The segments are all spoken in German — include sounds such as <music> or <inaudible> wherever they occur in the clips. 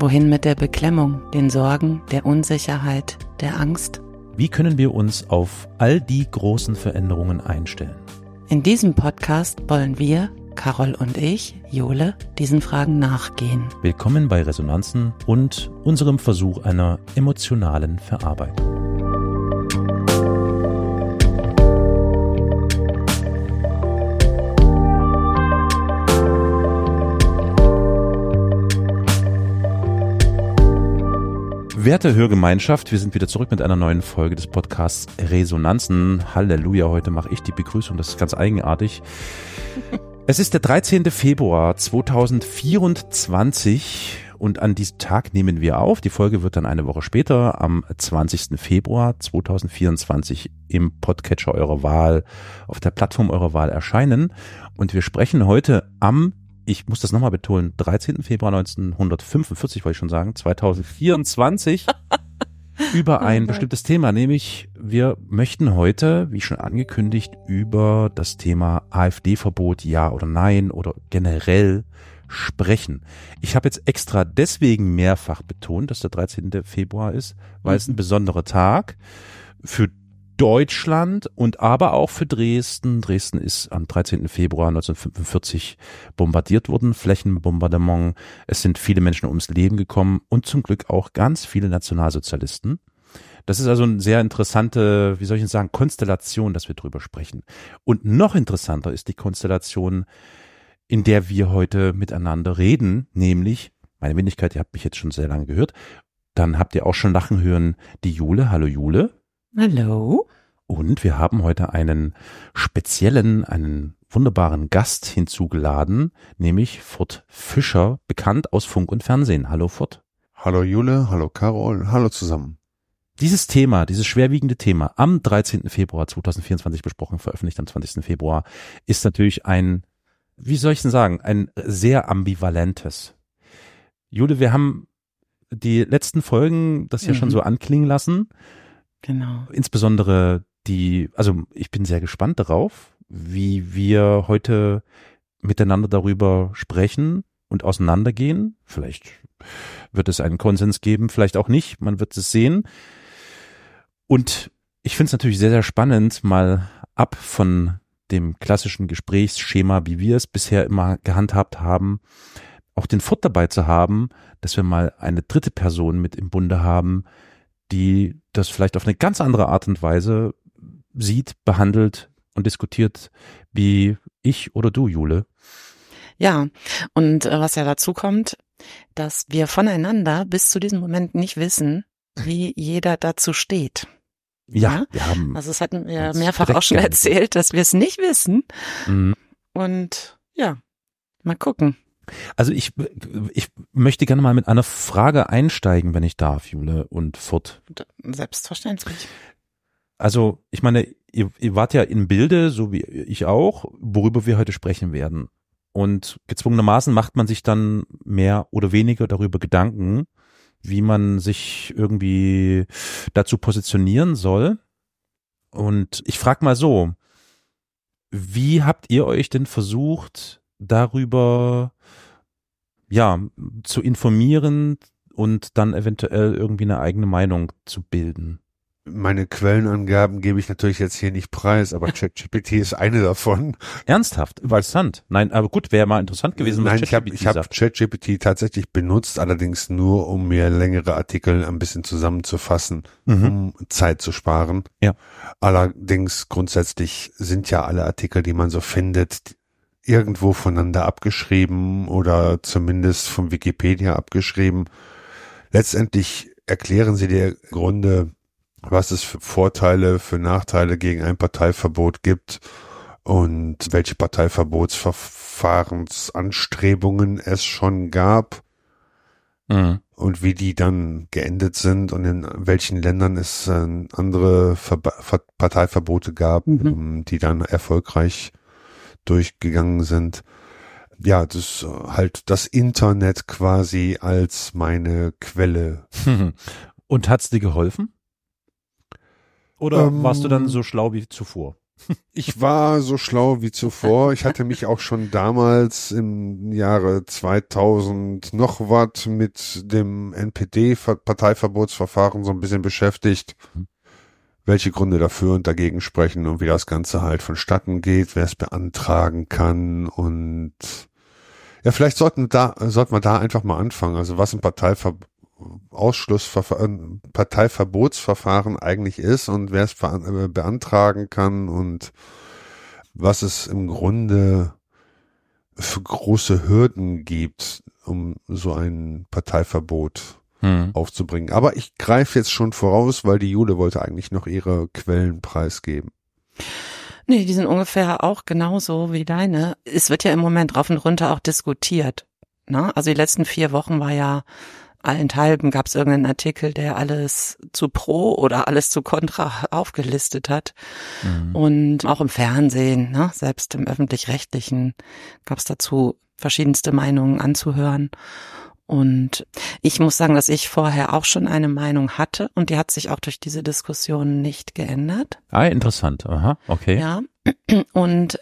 Wohin mit der Beklemmung, den Sorgen, der Unsicherheit, der Angst? Wie können wir uns auf all die großen Veränderungen einstellen? In diesem Podcast wollen wir, Carol und ich, Jole, diesen Fragen nachgehen. Willkommen bei Resonanzen und unserem Versuch einer emotionalen Verarbeitung. Werte Hörgemeinschaft, wir sind wieder zurück mit einer neuen Folge des Podcasts Resonanzen. Halleluja, heute mache ich die Begrüßung, das ist ganz eigenartig. Es ist der 13. Februar 2024 und an diesem Tag nehmen wir auf. Die Folge wird dann eine Woche später, am 20. Februar 2024 im Podcatcher eurer Wahl, auf der Plattform eurer Wahl erscheinen. Und wir sprechen heute am ich muss das nochmal betonen, 13. Februar 1945, wollte ich schon sagen, 2024, <laughs> über ein bestimmtes Thema, nämlich wir möchten heute, wie schon angekündigt, über das Thema AfD-Verbot, ja oder nein oder generell sprechen. Ich habe jetzt extra deswegen mehrfach betont, dass der 13. Februar ist, weil mhm. es ein besonderer Tag für Deutschland und aber auch für Dresden. Dresden ist am 13. Februar 1945 bombardiert worden, Flächenbombardement. Es sind viele Menschen ums Leben gekommen und zum Glück auch ganz viele Nationalsozialisten. Das ist also eine sehr interessante, wie soll ich sagen, Konstellation, dass wir drüber sprechen. Und noch interessanter ist die Konstellation, in der wir heute miteinander reden, nämlich, meine Wendigkeit, ihr habt mich jetzt schon sehr lange gehört, dann habt ihr auch schon lachen hören, die Jule. Hallo Jule. Hallo. Und wir haben heute einen speziellen, einen wunderbaren Gast hinzugeladen, nämlich Furt Fischer, bekannt aus Funk und Fernsehen. Hallo Furt. Hallo Jule, hallo Carol, hallo zusammen. Dieses Thema, dieses schwerwiegende Thema, am 13. Februar 2024 besprochen, veröffentlicht am 20. Februar, ist natürlich ein, wie soll ich denn sagen, ein sehr ambivalentes. Jule, wir haben die letzten Folgen das ja mhm. schon so anklingen lassen. Genau. Insbesondere die, also ich bin sehr gespannt darauf, wie wir heute miteinander darüber sprechen und auseinandergehen. Vielleicht wird es einen Konsens geben, vielleicht auch nicht. Man wird es sehen. Und ich finde es natürlich sehr, sehr spannend, mal ab von dem klassischen Gesprächsschema, wie wir es bisher immer gehandhabt haben, auch den Furt dabei zu haben, dass wir mal eine dritte Person mit im Bunde haben, die das vielleicht auf eine ganz andere Art und Weise sieht, behandelt und diskutiert, wie ich oder du, Jule. Ja, und äh, was ja dazu kommt, dass wir voneinander bis zu diesem Moment nicht wissen, wie jeder dazu steht. Ja, ja? wir haben. Also es hatten wir mehrfach auch schon erzählt, dass wir es nicht wissen. Mhm. Und ja, mal gucken. Also ich, ich möchte gerne mal mit einer Frage einsteigen, wenn ich darf, Jule und Furt. Selbstverständlich. Also ich meine, ihr, ihr wart ja in Bilde, so wie ich auch, worüber wir heute sprechen werden. Und gezwungenermaßen macht man sich dann mehr oder weniger darüber Gedanken, wie man sich irgendwie dazu positionieren soll. Und ich frage mal so, wie habt ihr euch denn versucht, darüber ja, zu informieren und dann eventuell irgendwie eine eigene Meinung zu bilden. Meine Quellenangaben gebe ich natürlich jetzt hier nicht preis, aber <laughs> ChatGPT ist eine davon. Ernsthaft? Interessant. Nein, aber gut, wäre mal interessant gewesen, was Nein, ich habe hab ChatGPT tatsächlich benutzt, allerdings nur, um mir längere Artikel ein bisschen zusammenzufassen, mhm. um Zeit zu sparen. Ja. Allerdings grundsätzlich sind ja alle Artikel, die man so findet, irgendwo voneinander abgeschrieben oder zumindest vom Wikipedia abgeschrieben. Letztendlich erklären sie dir Grunde, was es für Vorteile, für Nachteile gegen ein Parteiverbot gibt und welche Parteiverbotsverfahrensanstrebungen es schon gab. Mhm. und wie die dann geendet sind und in welchen Ländern es äh, andere Ver Parteiverbote gab, Mhm. ähm, die dann erfolgreich durchgegangen sind. Ja, das ist halt das Internet quasi als meine Quelle. <laughs> Und hat's dir geholfen? Oder Ähm, warst du dann so schlau wie zuvor? <laughs> Ich war so schlau wie zuvor. Ich hatte mich auch schon damals im Jahre 2000 noch was mit dem NPD-Parteiverbotsverfahren so ein bisschen beschäftigt. Welche Gründe dafür und dagegen sprechen und wie das Ganze halt vonstatten geht, wer es beantragen kann und ja, vielleicht sollten da, sollten wir da einfach mal anfangen. Also was ein Parteiver Ausschlussverfahren, Parteiverbotsverfahren eigentlich ist und wer es äh, beantragen kann und was es im Grunde für große Hürden gibt, um so ein Parteiverbot Hm. aufzubringen. Aber ich greife jetzt schon voraus, weil die Jule wollte eigentlich noch ihre Quellen preisgeben. Nee, die sind ungefähr auch genauso wie deine. Es wird ja im Moment rauf und runter auch diskutiert. Ne? Also die letzten vier Wochen war ja allenthalben gab es irgendeinen Artikel, der alles zu pro oder alles zu contra <laughs> aufgelistet hat. Mhm. Und auch im Fernsehen, ne? selbst im öffentlich-rechtlichen gab es dazu verschiedenste Meinungen anzuhören. Und ich muss sagen, dass ich vorher auch schon eine Meinung hatte und die hat sich auch durch diese Diskussion nicht geändert. Ah, interessant. Aha, okay. Ja. Und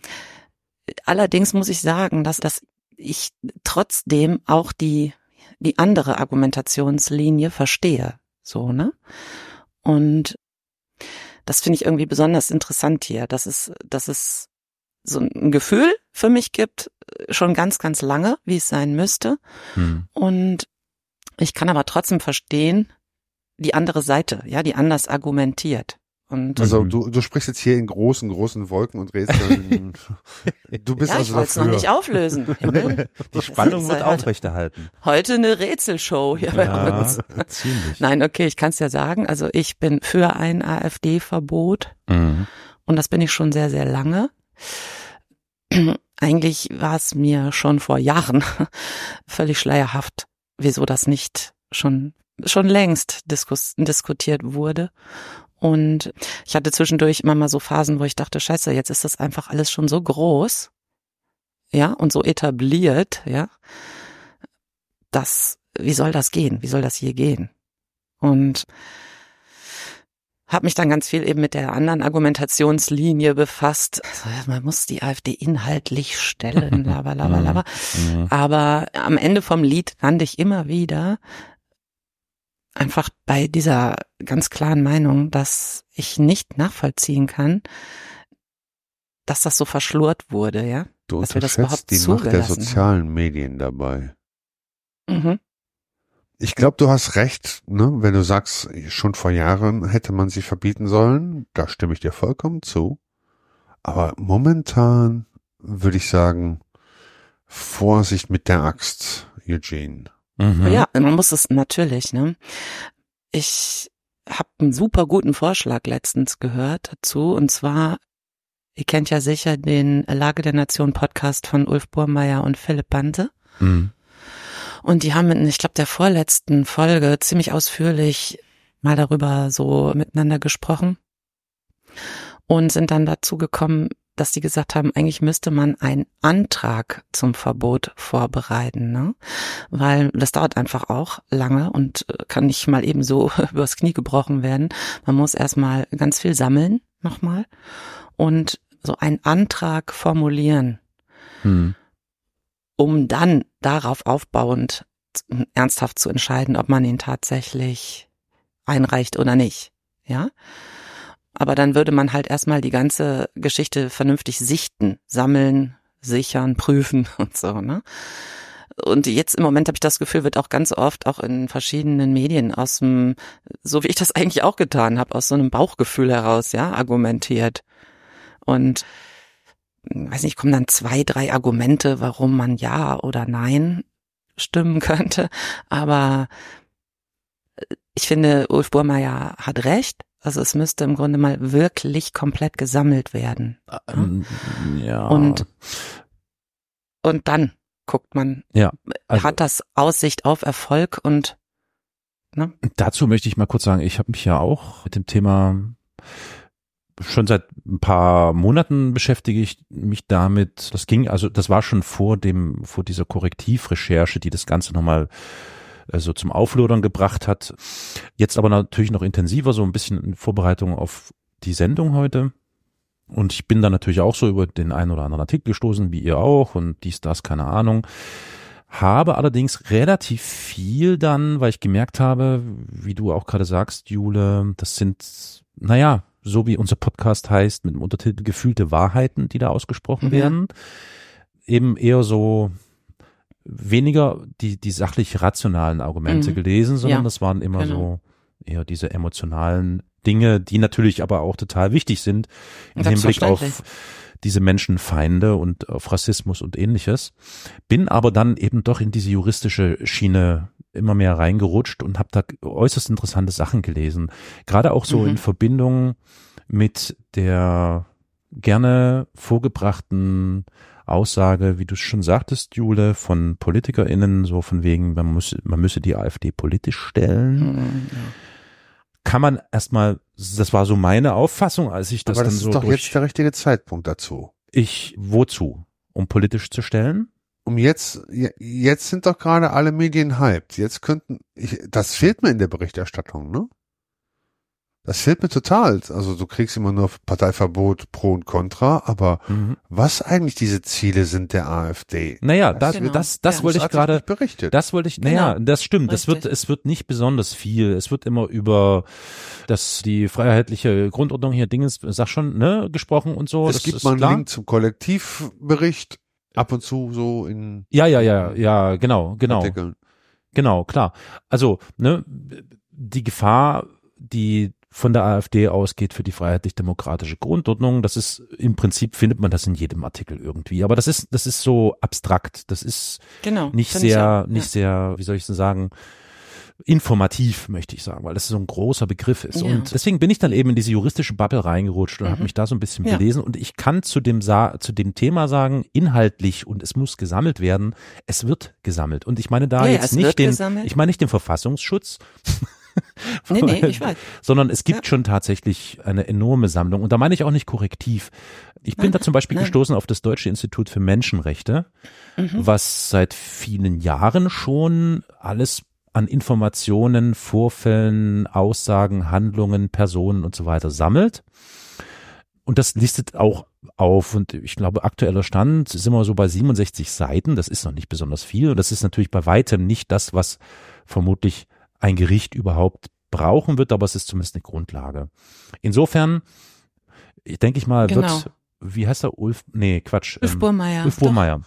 allerdings muss ich sagen, dass, dass ich trotzdem auch die, die andere Argumentationslinie verstehe. So, ne? Und das finde ich irgendwie besonders interessant hier, dass es, dass es so ein Gefühl für mich gibt, schon ganz, ganz lange, wie es sein müsste. Hm. Und ich kann aber trotzdem verstehen, die andere Seite, ja, die anders argumentiert. Und Also Mhm. du, du sprichst jetzt hier in großen, großen Wolken und Rätseln. <laughs> du bist ja, ich also wollte es noch dafür. nicht auflösen. <laughs> Himmel. Die Spannung wird halt- aufrechterhalten. Heute eine Rätselshow hier bei Ja, uns. ziemlich. Nein, okay, ich kann es ja sagen. Also ich bin für ein AfD-Verbot Mhm. und das bin ich schon sehr, sehr lange. <clears throat> Eigentlich war es mir schon vor Jahren <laughs> völlig schleierhaft, wieso das nicht schon schon längst diskus diskutiert wurde. Und ich hatte zwischendurch immer mal so Phasen, wo ich dachte, scheiße, jetzt ist das einfach alles schon so groß, ja, und so etabliert, ja, das, wie soll das gehen? Wie soll das hier gehen? Und habe mich dann ganz viel eben mit der anderen Argumentationslinie befasst. Also, man muss die AfD inhaltlich stellen, <laughs> lava, lava. Mhm. Aber am Ende vom Lied lande ich immer wieder einfach bei dieser ganz klaren Meinung, dass ich nicht nachvollziehen kann, dass das so verschlurt wurde, ja. Du dass wir das überhaupt die Macht der zugelassen sozialen Medien dabei. Mhm. Ich glaube, du hast recht, ne? wenn du sagst, schon vor Jahren hätte man sie verbieten sollen. Da stimme ich dir vollkommen zu. Aber momentan würde ich sagen, Vorsicht mit der Axt, Eugene. Mhm. Ja, man muss es natürlich, ne? Ich habe einen super guten Vorschlag letztens gehört dazu und zwar ihr kennt ja sicher den Lage der Nation Podcast von Ulf Burmeier und Philipp Bante Mhm. Und die haben in, ich glaube, der vorletzten Folge ziemlich ausführlich mal darüber so miteinander gesprochen und sind dann dazu gekommen, dass die gesagt haben, eigentlich müsste man einen Antrag zum Verbot vorbereiten, ne? Weil das dauert einfach auch lange und äh, kann nicht mal eben so <laughs> übers Knie gebrochen werden. Man muss erstmal ganz viel sammeln nochmal und so einen Antrag formulieren, Mhm. Um dann darauf aufbauend ernsthaft zu entscheiden, ob man ihn tatsächlich einreicht oder nicht. Ja? Aber dann würde man halt erstmal die ganze Geschichte vernünftig sichten, sammeln, sichern, prüfen <laughs> und so, ne? Und jetzt im Moment habe ich das Gefühl, wird auch ganz oft auch in verschiedenen Medien aus dem, so wie ich das <laughs> eigentlich auch getan habe, aus so einem Bauchgefühl heraus, ja, argumentiert. Und weiß nicht, kommen dann zwei, drei Argumente, warum man ja oder nein stimmen <laughs> könnte. Aber ich finde, Ulf Burmeier hat recht. Also es müsste im Grunde mal wirklich komplett gesammelt werden. Ähm, ja. Und, und dann guckt man, Ja, also- hat das Aussicht auf Erfolg und Ne? Dazu möchte ich mal kurz sagen, ich habe mich ja auch mit dem Thema schon seit ein paar Monaten beschäftige ich mich damit. Das ging, also das war schon vor dem, vor dieser Korrektivrecherche, die das Ganze nochmal äh, so zum Auflodern gebracht hat. Jetzt aber natürlich noch intensiver, so ein bisschen in Vorbereitung auf die Sendung heute. Und ich bin da natürlich auch so über den einen oder anderen Artikel gestoßen, wie ihr auch, und dies, das, keine Ahnung. Habe allerdings relativ viel dann, weil ich gemerkt habe, wie du auch gerade sagst, Jule, das sind, naja, so wie unser Podcast heißt, mit dem Untertitel Gefühlte Wahrheiten, die da ausgesprochen Mhm. werden. Eben eher so weniger die, die sachlich rationalen Argumente Mhm. gelesen, sondern Ja, das waren immer genau. so eher diese emotionalen Dinge, die natürlich aber auch total wichtig sind im Hinblick auf diese Menschenfeinde und auf Rassismus und ähnliches. Bin aber dann eben doch in diese juristische Schiene immer mehr reingerutscht und habe da äußerst interessante Sachen gelesen. Gerade auch so Mhm. in Verbindung mit der gerne vorgebrachten Aussage, wie du es schon sagtest, Jule, von PolitikerInnen, so von wegen, man muss, man müsse die AfD politisch stellen. Mhm, ja. Kann man erstmal, das war so meine Auffassung, als ich das Aber das dann ist so doch durch, jetzt der richtige Zeitpunkt dazu. ich, wozu? Um politisch zu stellen? Um jetzt, je- jetzt sind doch gerade alle Medien hyped. Jetzt könnten, ich, das fehlt mir in der Berichterstattung, ne? Das fehlt mir total. Also du kriegst immer nur Parteiverbot pro und contra, aber Mhm. was eigentlich diese Ziele sind der AfD? Naja, das, Genau. das, das Ja. wollte ich gerade, nicht berichtet. das wollte ich, naja, Genau. das stimmt, das wird, es wird nicht besonders viel. Es wird immer über das, die freiheitliche Grundordnung hier Dinges, sag schon, ne, gesprochen und so. es das gibt ist mal einen klar. Link zum Kollektivbericht, ab und zu so in Ja, ja, ja, ja, genau, genau. Artikeln. Genau, klar. Also, ne, die Gefahr, die von der AfD ausgeht für die freiheitlich-demokratische Grundordnung, das ist im Prinzip findet man das in jedem Artikel irgendwie. Aber das ist, das ist so abstrakt. Das ist Genau. nicht sehr, auch, nicht sehr, wie soll ich denn sagen, informativ, möchte ich sagen, weil das so ein großer Begriff ist. Ja. Und deswegen bin ich dann eben in diese juristische Bubble reingerutscht und Mhm. habe mich da so ein bisschen Ja. belesen. Und ich kann zu dem, Sa zu dem Thema sagen, inhaltlich und es muss gesammelt werden, es wird gesammelt. Und ich meine da jetzt es nicht den, gesammelt. ich meine nicht den Verfassungsschutz, <laughs> Nee, nee, ich weiß. sondern es gibt Ja. schon tatsächlich eine enorme Sammlung. Und da meine ich auch nicht korrektiv. Ich bin Nein, da zum Beispiel nein. gestoßen auf das Deutsche Institut für Menschenrechte, Mhm. was seit vielen Jahren schon alles an Informationen, Vorfällen, Aussagen, Handlungen, Personen und so weiter sammelt. Und das listet auch auf und ich glaube, aktueller Stand sind wir so bei 67 Seiten. Das ist noch nicht besonders viel und das ist natürlich bei weitem nicht das, was vermutlich ein Gericht überhaupt brauchen wird, aber es ist zumindest eine Grundlage. Insofern, ich denke ich mal, Genau. wird, wie heißt er, Ulf, nee, Quatsch. Ulf ähm, Burmeier. Ulf. Burmeier.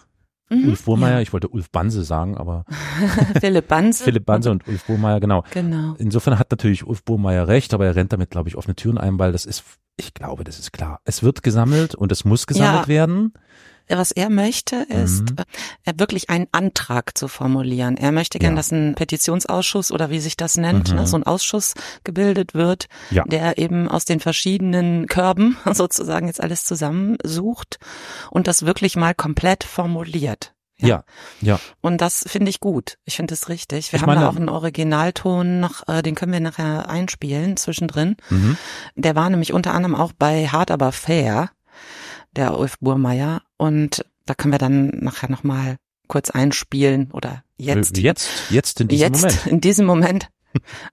Mhm. Ulf Burmeier, ich wollte Ulf Banse sagen, aber Ja. <laughs> Philipp Banse. Philipp Banse und Ulf Burmeier, genau. Genau. Insofern hat natürlich Ulf Burmeier recht, aber er rennt damit, glaube ich, offene Türen ein, weil das ist, ich glaube, das ist klar. Es wird gesammelt und es muss gesammelt Ja. werden. Was er möchte, ist Mhm. äh, wirklich einen Antrag zu formulieren. Er möchte gern, Ja. dass ein Petitionsausschuss oder wie sich das nennt, Mhm. ne, so ein Ausschuss gebildet wird, Ja. der eben aus den verschiedenen Körben <laughs> sozusagen jetzt alles zusammensucht und das wirklich mal komplett formuliert. Ja, ja. Und das finde ich gut. Ich finde es richtig. Wir Ich haben meine- da auch einen Originalton noch, äh, den können wir nachher einspielen zwischendrin. Mhm. Der war nämlich unter anderem auch bei Hard aber fair, der Ulf Burmeier. Und da können wir dann nachher nochmal kurz einspielen oder jetzt, Jetzt, jetzt in diesem jetzt Moment. in diesem Moment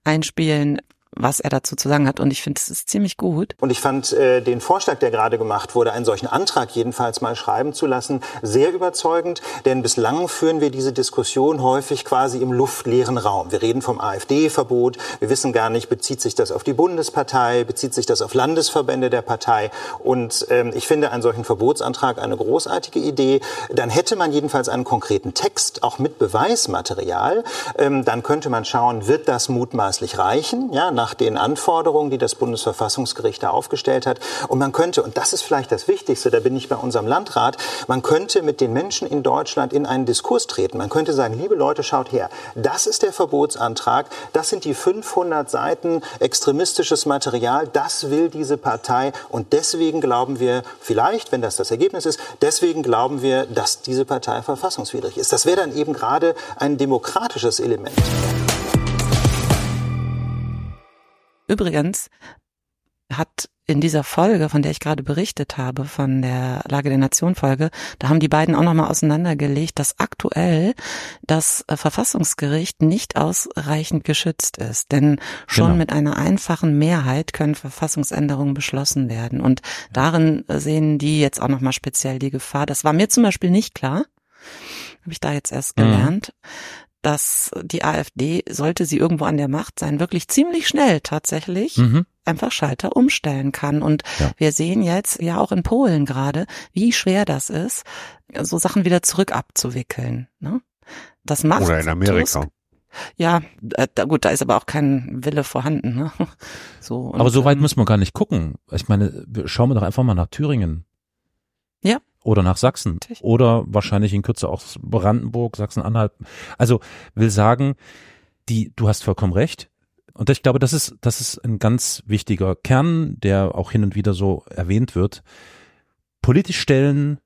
einspielen, was er dazu zu sagen hat. Und ich finde, es ist ziemlich gut. Und ich fand äh, den Vorschlag, der gerade gemacht wurde, einen solchen Antrag jedenfalls mal schreiben zu lassen, sehr überzeugend. Denn bislang führen wir diese Diskussion häufig quasi im luftleeren Raum. Wir reden vom AfD-Verbot. Wir wissen gar nicht, bezieht sich das auf die Bundespartei, bezieht sich das auf Landesverbände der Partei. Und ähm, ich finde einen solchen Verbotsantrag eine großartige Idee. Dann hätte man jedenfalls einen konkreten Text, auch mit Beweismaterial. Ähm, dann könnte man schauen, wird das mutmaßlich reichen? Ja, nach den Anforderungen, die das Bundesverfassungsgericht da aufgestellt hat. Und man könnte, und das ist vielleicht das Wichtigste, da bin ich bei unserem Landrat, man könnte mit den Menschen in Deutschland in einen Diskurs treten. Man könnte sagen, liebe Leute, schaut her, das ist der Verbotsantrag, das sind die 500 Seiten extremistisches Material, das will diese Partei und deswegen glauben wir, vielleicht, wenn das das Ergebnis ist, deswegen glauben wir, dass diese Partei verfassungswidrig ist. Das wäre dann eben gerade ein demokratisches Element. Übrigens hat in dieser Folge, von der ich gerade berichtet habe, von der Lage der Nation Folge, da haben die beiden auch nochmal auseinandergelegt, dass aktuell das äh, Verfassungsgericht nicht ausreichend geschützt ist. Denn schon genau. mit einer einfachen Mehrheit können Verfassungsänderungen beschlossen werden. Und darin sehen die jetzt auch nochmal speziell die Gefahr. Das war mir zum Beispiel nicht klar. Habe ich da jetzt erst mhm. gelernt. Mhm dass die AfD, sollte sie irgendwo an der Macht sein, wirklich ziemlich schnell tatsächlich mhm. einfach Schalter umstellen kann. Und ja. wir sehen jetzt ja auch in Polen gerade, wie schwer das ist, so Sachen wieder zurück abzuwickeln. Ne? Das macht Oder in Amerika. Tusk. Ja, äh, da, gut, da ist aber auch kein Wille vorhanden. Ne? <laughs> So, aber so weit ähm, müssen wir gar nicht gucken. Ich meine, schauen wir doch einfach mal nach Thüringen. Ja. Oder nach Sachsen. Oder wahrscheinlich in Kürze auch Brandenburg, Sachsen-Anhalt. Also will sagen, die, du hast vollkommen recht. Und ich glaube, das ist, das ist ein ganz wichtiger Kern, der auch hin und wieder so erwähnt wird. Politisch stellen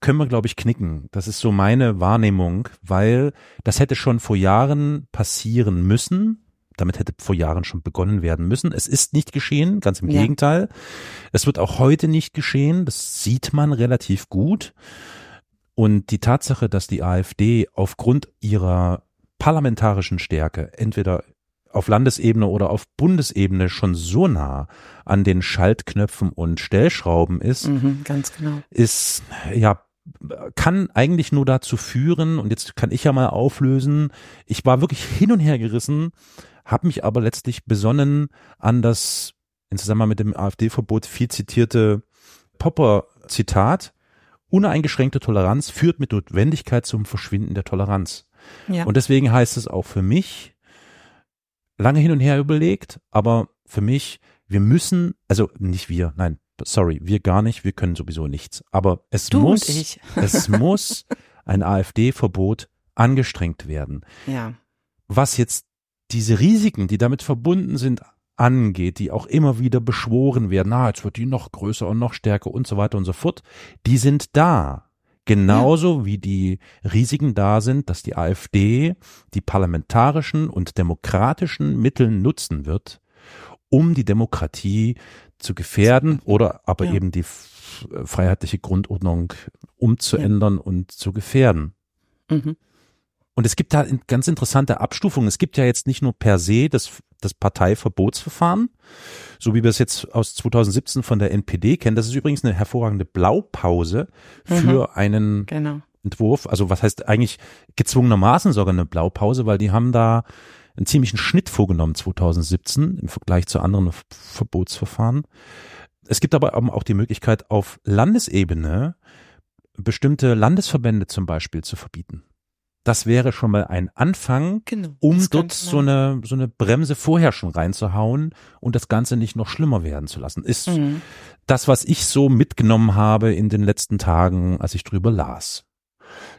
können wir, glaube ich, knicken. Das ist so meine Wahrnehmung, weil das hätte schon vor Jahren passieren müssen damit hätte vor Jahren schon begonnen werden müssen. Es ist nicht geschehen, ganz im ja. Gegenteil. Es wird auch heute nicht geschehen. Das sieht man relativ gut. Und die Tatsache, dass die AfD aufgrund ihrer parlamentarischen Stärke entweder auf Landesebene oder auf Bundesebene schon so nah an den Schaltknöpfen und Stellschrauben ist, mhm, ganz genau. ist ja kann eigentlich nur dazu führen, und jetzt kann ich ja mal auflösen, ich war wirklich hin und her gerissen, habe mich aber letztlich besonnen an das in Zusammenhang mit dem AfD-Verbot viel zitierte Popper-Zitat, uneingeschränkte Toleranz führt mit Notwendigkeit zum Verschwinden der Toleranz. Ja. Und deswegen heißt es auch für mich, lange hin und her überlegt, aber für mich, wir müssen, also nicht wir, nein, sorry, wir gar nicht, wir können sowieso nichts. Aber es du muss, <laughs> es muss ein AfD-Verbot angestrengt werden. Ja. Was jetzt diese Risiken, die damit verbunden sind, angeht, die auch immer wieder beschworen werden, na, jetzt wird die noch größer und noch stärker und so weiter und so fort, die sind da. Genauso ja. wie die Risiken da sind, dass die AfD die parlamentarischen und demokratischen Mittel nutzen wird, um die Demokratie zu gefährden oder aber ja. eben die freiheitliche Grundordnung umzuändern ja. und zu gefährden. Mhm. Und es gibt da ganz interessante Abstufungen. Es gibt ja jetzt nicht nur per se das, das Parteiverbotsverfahren, so wie wir es jetzt aus 2017 von der NPD kennen. Das ist übrigens eine hervorragende Blaupause für mhm. einen genau. Entwurf. Also was heißt eigentlich gezwungenermaßen sogar eine Blaupause, weil die haben da einen ziemlichen Schnitt vorgenommen 2017 im Vergleich zu anderen Verbotsverfahren. Es gibt aber auch die Möglichkeit, auf Landesebene bestimmte Landesverbände zum Beispiel zu verbieten. Das wäre schon mal ein Anfang, genau, um dort so eine, so eine Bremse vorher schon reinzuhauen und das Ganze nicht noch schlimmer werden zu lassen. Ist mhm. das, was ich so mitgenommen habe in den letzten Tagen, als ich drüber las.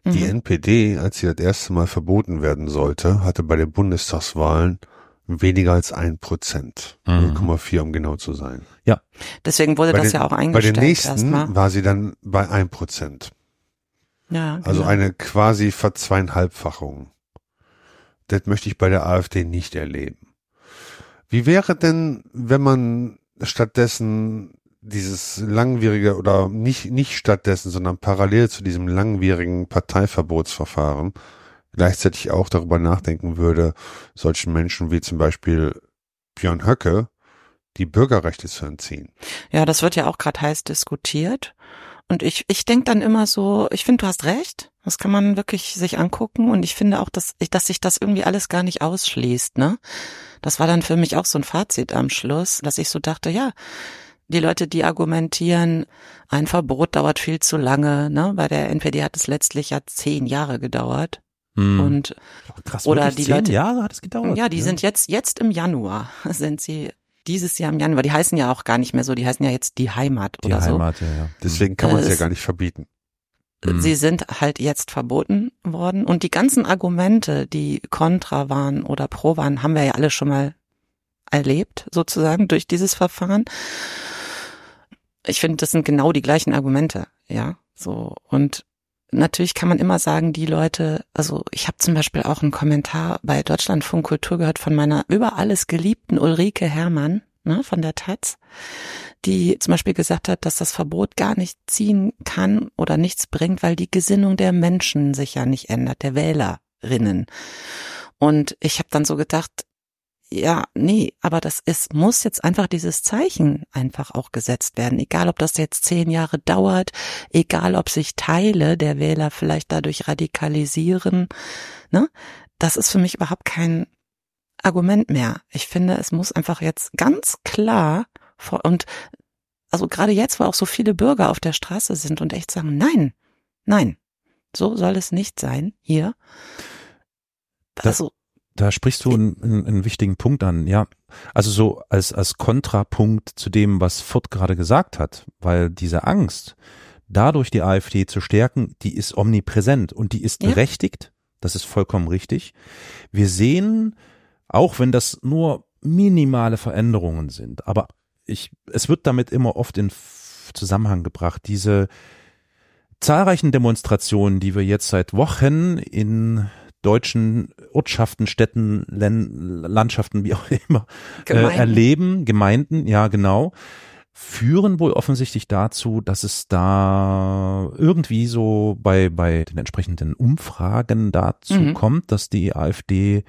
Die mhm. NPD, als sie das erste Mal verboten werden sollte, hatte bei den Bundestagswahlen weniger als ein Prozent. Mhm. 0,4 um genau zu sein. Ja. Deswegen wurde bei das den, ja auch eingestellt. Bei den nächsten war sie dann bei ein Prozent. Ja, also genau. eine quasi Verzweieinhalbfachung. Das möchte ich bei der AfD nicht erleben. Wie wäre denn, wenn man stattdessen dieses langwierige oder nicht, nicht stattdessen, sondern parallel zu diesem langwierigen Parteiverbotsverfahren gleichzeitig auch darüber nachdenken würde, solchen Menschen wie zum Beispiel Björn Höcke die Bürgerrechte zu entziehen. Ja, das wird ja auch gerade heiß diskutiert. Und ich, ich denke dann immer so, ich finde, du hast recht. Das kann man wirklich sich angucken. Und ich finde auch, dass, ich, dass sich das irgendwie alles gar nicht ausschließt. Ne? Das war dann für mich auch so ein Fazit am Schluss, dass ich so dachte, ja, die Leute, die argumentieren, ein Verbot dauert viel zu lange. Ne? Bei der NPD hat es letztlich ja zehn Jahre gedauert. Hm. Und Krass, oder die zehn Leute, Jahre hat es gedauert. Ja, die ja. sind jetzt jetzt im Januar <laughs> sind sie dieses Jahr im Januar. Die heißen ja auch gar nicht mehr so, die heißen ja jetzt die Heimat die oder Heimat, so. Die Heimat, ja, ja. Deswegen kann man es ja gar nicht verbieten. Mhm. Sie sind halt jetzt verboten worden und die ganzen Argumente, die kontra waren oder pro waren, haben wir ja alle schon mal erlebt, sozusagen, durch dieses Verfahren. Ich finde, das sind genau die gleichen Argumente, ja, so. Und natürlich kann man immer sagen, die Leute, also ich habe zum Beispiel auch einen Kommentar bei Deutschlandfunk Kultur gehört von meiner über alles geliebten Ulrike Hermann. ne, von der Taz, die zum Beispiel gesagt hat, dass das Verbot gar nicht ziehen kann oder nichts bringt, weil die Gesinnung der Menschen sich ja nicht ändert, der Wählerinnen. Und ich habe dann so gedacht, ja, nee, aber das ist, muss jetzt einfach dieses Zeichen einfach auch gesetzt werden. Egal, ob das jetzt zehn Jahre dauert, egal, ob sich Teile der Wähler vielleicht dadurch radikalisieren, ne? Das ist für mich überhaupt kein Argument mehr. Ich finde, es muss einfach jetzt ganz klar vor, und also gerade jetzt, wo auch so viele Bürger auf der Straße sind und echt sagen, nein, nein, so soll es nicht sein hier. Also, da sprichst du einen, einen, einen, wichtigen Punkt an, ja. Also so als, als Kontrapunkt zu dem, was Furt gerade gesagt hat, weil diese Angst, dadurch die AfD zu stärken, die ist omnipräsent und die ist ja. berechtigt. Das ist vollkommen richtig. Wir sehen, auch wenn das nur minimale Veränderungen sind, aber ich, es wird damit immer oft in Zusammenhang gebracht, diese zahlreichen Demonstrationen, die wir jetzt seit Wochen in deutschen Ortschaften, Städten, Landschaften, wie auch <laughs> immer, äh, erleben, Gemeinden, ja genau, führen wohl offensichtlich dazu, dass es da irgendwie so bei, bei den entsprechenden Umfragen dazu mhm. kommt, dass die AfD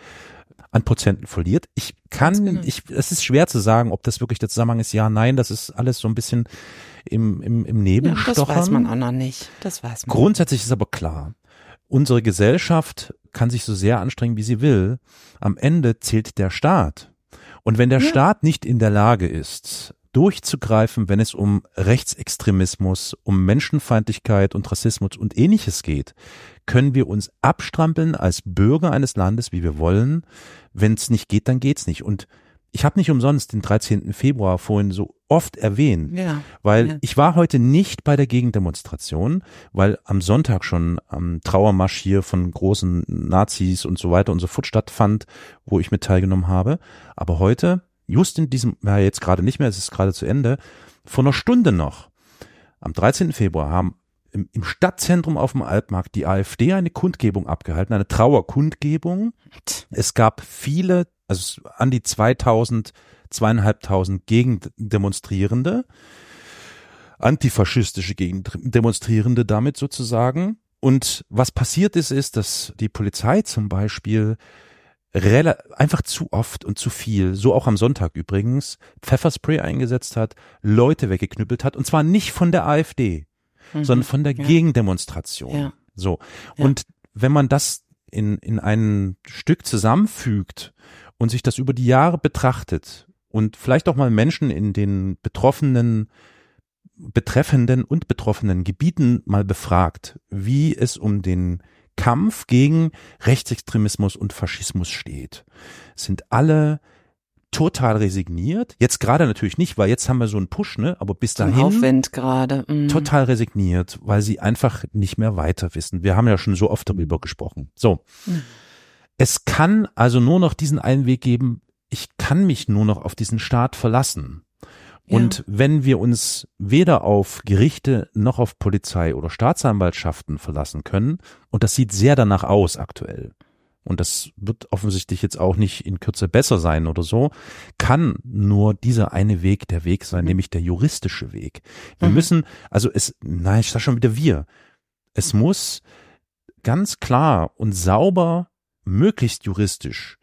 an Prozenten verliert. Ich kann, genau. ich, es ist schwer zu sagen, ob das wirklich der Zusammenhang ist. Ja, nein, das ist alles so ein bisschen im, im, im Nebenstochern. Ja, das weiß man auch noch nicht. Das weiß man. Grundsätzlich ist aber klar, unsere Gesellschaft kann sich so sehr anstrengen, wie sie will. Am Ende zählt der Staat. Und wenn der ja. Staat nicht in der Lage ist, durchzugreifen, wenn es um Rechtsextremismus, um Menschenfeindlichkeit und Rassismus und ähnliches geht, können wir uns abstrampeln als Bürger eines Landes, wie wir wollen. Wenn es nicht geht, dann geht's nicht. Und ich habe nicht umsonst den 13. Februar vorhin so oft erwähnt, ja, weil ja. ich war heute nicht bei der Gegendemonstration, weil am Sonntag schon am Trauermarsch hier von großen Nazis und so weiter und so fort stattfand, wo ich mit teilgenommen habe. Aber heute, just in diesem, ja jetzt gerade nicht mehr, es ist gerade zu Ende, vor einer Stunde noch, am 13. Februar haben im, im Stadtzentrum auf dem Altmarkt die AfD eine Kundgebung abgehalten, eine Trauerkundgebung. Es gab viele also an die 2000, zweieinhalbtausend Gegendemonstrierende, antifaschistische Gegendemonstrierende damit sozusagen. Und was passiert ist, ist, dass die Polizei zum Beispiel einfach zu oft und zu viel, so auch am Sonntag übrigens, Pfefferspray eingesetzt hat, Leute weggeknüppelt hat, und zwar nicht von der AfD, mhm. sondern von der ja. Gegendemonstration. Ja. So. Ja. Und wenn man das in, in ein Stück zusammenfügt und sich das über die Jahre betrachtet und vielleicht auch mal Menschen in den betroffenen, betreffenden und betroffenen Gebieten mal befragt, wie es um den Kampf gegen Rechtsextremismus und Faschismus steht, sind alle total resigniert. Jetzt gerade natürlich nicht, weil jetzt haben wir so einen Push, ne? Aber bis dahin Aufwind gerade. Mhm. total resigniert, weil sie einfach nicht mehr weiter wissen. Wir haben ja schon so oft darüber gesprochen. So. Mhm. Es kann also nur noch diesen einen Weg geben, ich kann mich nur noch auf diesen Staat verlassen. Und ja. wenn wir uns weder auf Gerichte noch auf Polizei oder Staatsanwaltschaften verlassen können, und das sieht sehr danach aus aktuell, und das wird offensichtlich jetzt auch nicht in Kürze besser sein oder so, kann nur dieser eine Weg der Weg sein, mhm. nämlich der juristische Weg. Wir mhm. müssen, also es, nein, ich sag schon wieder wir. Es muss ganz klar und sauber möglichst juristisch.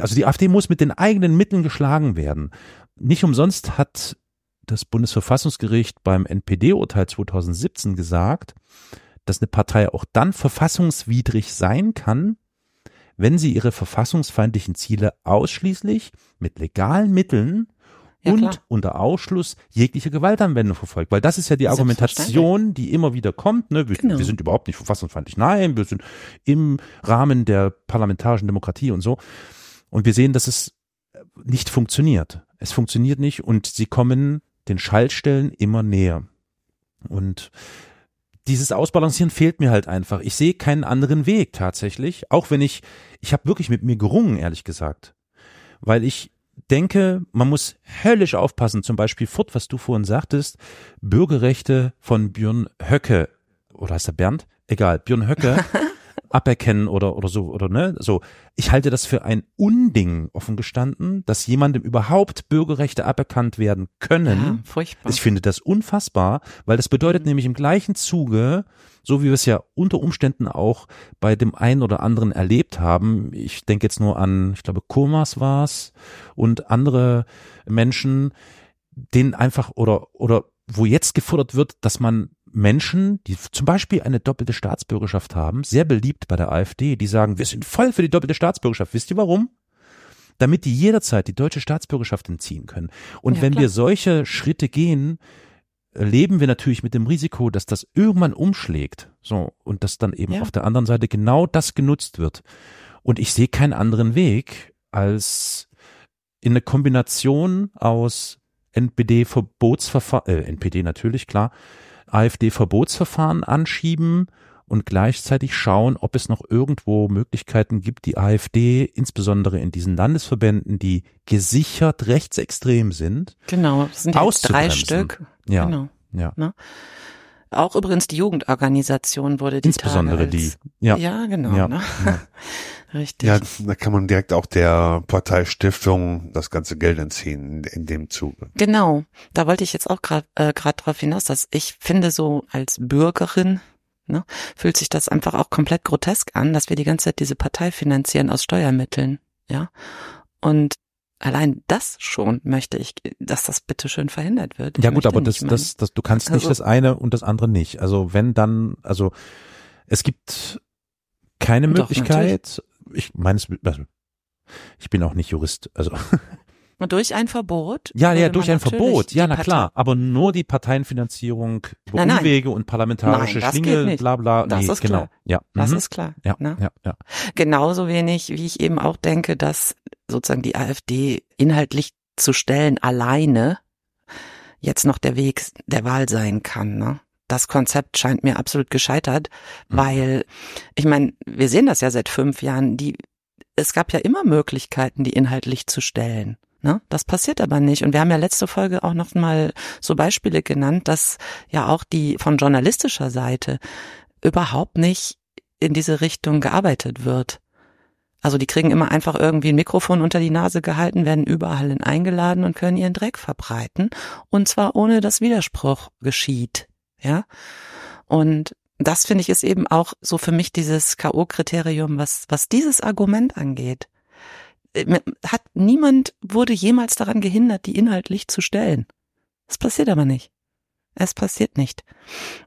Also die AfD muss mit den eigenen Mitteln geschlagen werden. Nicht umsonst hat das Bundesverfassungsgericht beim NPD-Urteil 2017 gesagt, dass eine Partei auch dann verfassungswidrig sein kann, wenn sie ihre verfassungsfeindlichen Ziele ausschließlich mit legalen Mitteln ja, und klar. unter Ausschluss jeglicher Gewaltanwendung verfolgt. Weil das ist ja die Argumentation, die immer wieder kommt. Ne? Wir, genau. wir sind überhaupt nicht verfassungsfeindlich. Nein, wir sind im Rahmen der parlamentarischen Demokratie und so. Und wir sehen, dass es nicht funktioniert. Es funktioniert nicht und sie kommen den Schaltstellen immer näher. Und dieses Ausbalancieren fehlt mir halt einfach. Ich sehe keinen anderen Weg tatsächlich, auch wenn ich, ich habe wirklich mit mir gerungen, ehrlich gesagt. Weil ich denke, man muss höllisch aufpassen, zum Beispiel Furt, was du vorhin sagtest, Bürgerrechte von Björn Höcke, oder heißt er Bernd? Egal, Björn Höcke, <laughs> aberkennen oder oder so oder ne? So ich halte das für ein Unding offen gestanden dass jemandem überhaupt Bürgerrechte aberkannt werden können. Ja, furchtbar. ich finde das unfassbar weil das bedeutet nämlich im gleichen Zuge so wie wir es ja unter Umständen auch bei dem einen oder anderen erlebt haben ich denke jetzt nur an ich glaube Komas war's und andere Menschen denen einfach oder oder wo jetzt gefordert wird, dass man Menschen, die zum Beispiel eine doppelte Staatsbürgerschaft haben, sehr beliebt bei der AfD, die sagen, wir sind voll für die doppelte Staatsbürgerschaft. Wisst ihr warum? Damit die jederzeit die deutsche Staatsbürgerschaft entziehen können. Und Ja, wenn klar. wir solche Schritte gehen, leben wir natürlich mit dem Risiko, dass das irgendwann umschlägt. So. Und dass dann eben Ja. auf der anderen Seite genau das genutzt wird. Und ich sehe keinen anderen Weg als in eine Kombination aus NPD-Verbotsverfahren, äh, NPD natürlich, klar, AfD-Verbotsverfahren anschieben und gleichzeitig schauen, ob es noch irgendwo Möglichkeiten gibt, die AfD, insbesondere in diesen Landesverbänden, die gesichert rechtsextrem sind, Genau, das sind jetzt drei. Stück. Ja. Genau. Ja. Auch übrigens die Jugendorganisation wurde die Insbesondere Tage die. als, Ja. Ja, genau. Ja. Ne? Ja. <laughs> Richtig. Ja, da kann man direkt auch der Parteistiftung das ganze Geld entziehen in, dem Zuge. Genau, da wollte ich jetzt auch gerade äh, grad drauf hinaus, dass ich finde, so als Bürgerin ne, fühlt sich das einfach auch komplett grotesk an, dass wir die ganze Zeit diese Partei finanzieren aus Steuermitteln, ja. Und allein das schon möchte ich, dass das bitte schön verhindert wird. Ich Ja gut, aber das, nicht das, das, du kannst nicht Also- das eine und das andere nicht. Also wenn dann, also es gibt keine Doch, Möglichkeit. Ich meines, also, ich bin auch nicht Jurist. Also <laughs> durch ein Verbot. ja, ja, durch ein Verbot. Ja, na Partei- klar. Aber nur die Parteienfinanzierung. Umwege und parlamentarische Nein, das geht Schlingel, nicht. bla bla. Das nee, ist genau. klar. Ja, Das mhm. ist klar. ja, ne? ja, ja. Genauso wenig, wie ich eben auch denke, dass sozusagen die AfD inhaltlich zu stellen alleine jetzt noch der Weg der Wahl sein kann. Ne? Das Konzept scheint mir absolut gescheitert, Mhm. weil ich meine, wir sehen das ja seit fünf Jahren. Die, es gab ja immer Möglichkeiten, die inhaltlich zu stellen. Ne? Das passiert aber nicht. Und wir haben ja letzte Folge auch noch mal so Beispiele genannt, dass ja auch die von journalistischer Seite überhaupt nicht in diese Richtung gearbeitet wird. Also die kriegen immer einfach irgendwie ein Mikrofon unter die Nase gehalten, werden überall hin eingeladen und können ihren Dreck verbreiten. Und zwar ohne dass Widerspruch geschieht. Ja. Und das finde ich ist eben auch so für mich dieses K.O.-Kriterium, was, was dieses Argument angeht. Äh, Hat niemand wurde jemals daran gehindert, die inhaltlich zu stellen. Das passiert aber nicht. Es passiert nicht.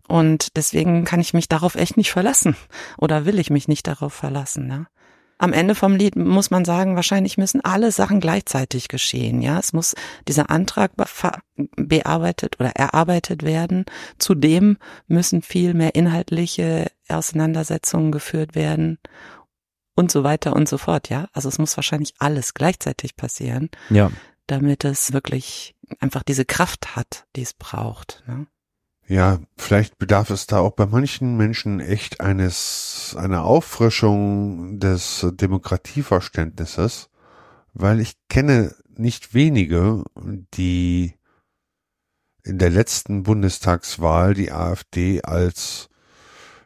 Und deswegen kann ich mich darauf echt nicht verlassen. Oder will ich mich nicht darauf verlassen, ja. Am Ende vom Lied muss man sagen, wahrscheinlich müssen alle Sachen gleichzeitig geschehen, ja. Es muss dieser Antrag bearbeitet oder erarbeitet werden. Zudem müssen viel mehr inhaltliche Auseinandersetzungen geführt werden und so weiter und so fort, ja. Also es muss wahrscheinlich alles gleichzeitig passieren Ja. damit es wirklich einfach diese Kraft hat, die es braucht. Ne? Ja, vielleicht bedarf es da auch bei manchen Menschen echt eines, einer Auffrischung des Demokratieverständnisses, weil ich kenne nicht wenige, die in der letzten Bundestagswahl die AfD als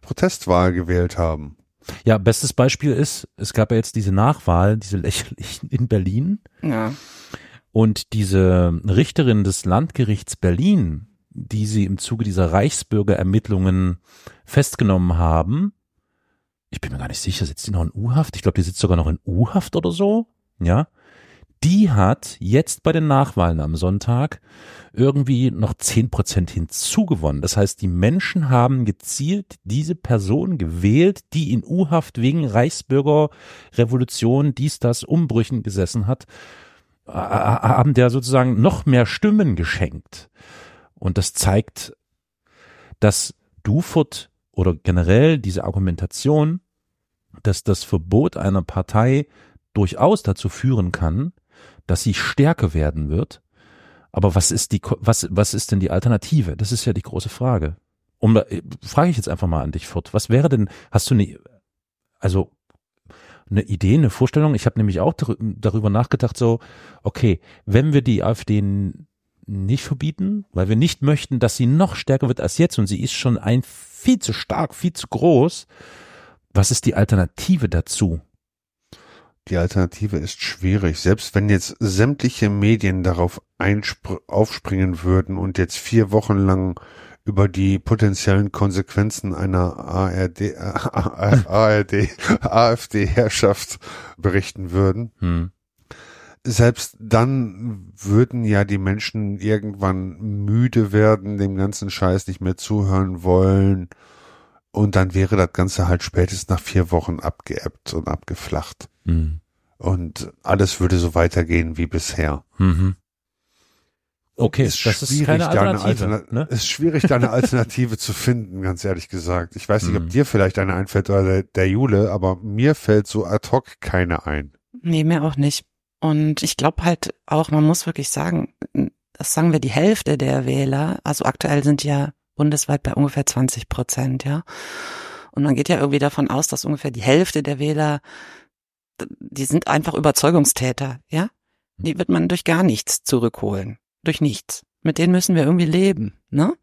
Protestwahl gewählt haben. Ja, bestes Beispiel ist, es gab ja jetzt diese Nachwahl, diese lächerlichen in Berlin. Ja. Und diese Richterin des Landgerichts Berlin, die sie im Zuge dieser Reichsbürgerermittlungen festgenommen haben, ich bin mir gar nicht sicher, sitzt die noch in U-Haft? Ich glaube, die sitzt sogar noch in U-Haft oder so. Ja. Die hat jetzt bei den Nachwahlen am Sonntag irgendwie noch zehn Prozent hinzugewonnen. Das heißt, die Menschen haben gezielt diese Person gewählt, die in U-Haft wegen Reichsbürgerrevolution, dies, das, Umbrüchen gesessen hat haben der sozusagen noch mehr Stimmen geschenkt. Und das zeigt, dass Dufurt oder generell diese Argumentation, dass das Verbot einer Partei durchaus dazu führen kann, dass sie stärker werden wird. Aber was ist die, was, was ist denn die Alternative? Das ist ja die große Frage. Um, äh, frage ich jetzt einfach mal an dich, Furt. Was wäre denn, hast du eine, also eine Idee, eine Vorstellung. Ich habe nämlich auch dar darüber nachgedacht, so, okay, wenn wir die AfD nicht verbieten, weil wir nicht möchten, dass sie noch stärker wird als jetzt und sie ist schon ein viel zu stark, viel zu groß, Was ist die Alternative dazu? Die Alternative ist schwierig. Selbst wenn jetzt sämtliche Medien darauf aufspringen würden und jetzt vier Wochen lang über die potenziellen Konsequenzen einer ARD, äh, <laughs> ARD, AfD-Herrschaft berichten würden. Hm. Selbst dann würden ja die Menschen irgendwann müde werden, dem ganzen Scheiß nicht mehr zuhören wollen. Und dann wäre das Ganze halt spätestens nach vier Wochen abgeebbt und abgeflacht. Mhm. Und alles würde so weitergehen wie bisher. Mhm. Okay, ist das ist keine Alternative. Eine ne? ist schwierig, da eine Alternative zu finden, ganz ehrlich gesagt. Ich weiß nicht, ob mhm. dir vielleicht eine einfällt oder der, der Jule, aber mir fällt so ad hoc keine ein. Nee, mir auch nicht. Und ich glaube halt auch, man muss wirklich sagen, das sagen wir die Hälfte der Wähler, also aktuell sind ja bundesweit bei ungefähr 20 Prozent, ja. Und man geht ja irgendwie davon aus, dass ungefähr die Hälfte der Wähler, die sind einfach Überzeugungstäter, ja. Die wird man durch gar nichts zurückholen. Durch nichts. Mit denen müssen wir irgendwie leben, ne?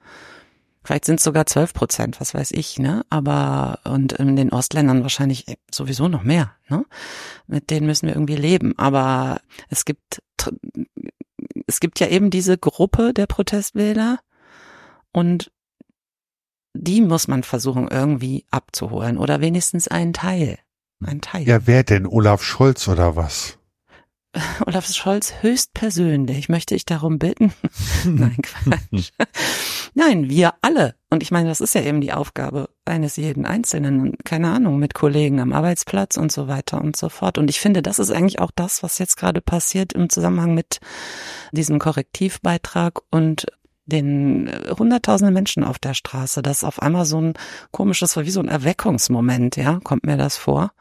Vielleicht sind es sogar 12 Prozent, was weiß ich, ne? Aber und in den Ostländern wahrscheinlich sowieso noch mehr, ne? Mit denen müssen wir irgendwie leben. Aber es gibt es gibt ja eben diese Gruppe der Protestwähler und die muss man versuchen irgendwie abzuholen oder wenigstens einen Teil. Ein Teil. Ja, wer denn? Olaf Scholz oder was? <laughs> Olaf Scholz höchstpersönlich möchte ich darum bitten. <laughs> Nein, Quatsch. Nein, wir alle. Und ich meine, das ist ja eben die Aufgabe eines jeden Einzelnen. Keine Ahnung, mit Kollegen am Arbeitsplatz und so weiter und so fort. Und ich finde, das ist eigentlich auch das, was jetzt gerade passiert im Zusammenhang mit diesem Korrektivbeitrag und den äh, hunderttausenden Menschen auf der Straße, das auf einmal so ein komisches, wie so ein Erweckungsmoment, ja, kommt mir das vor.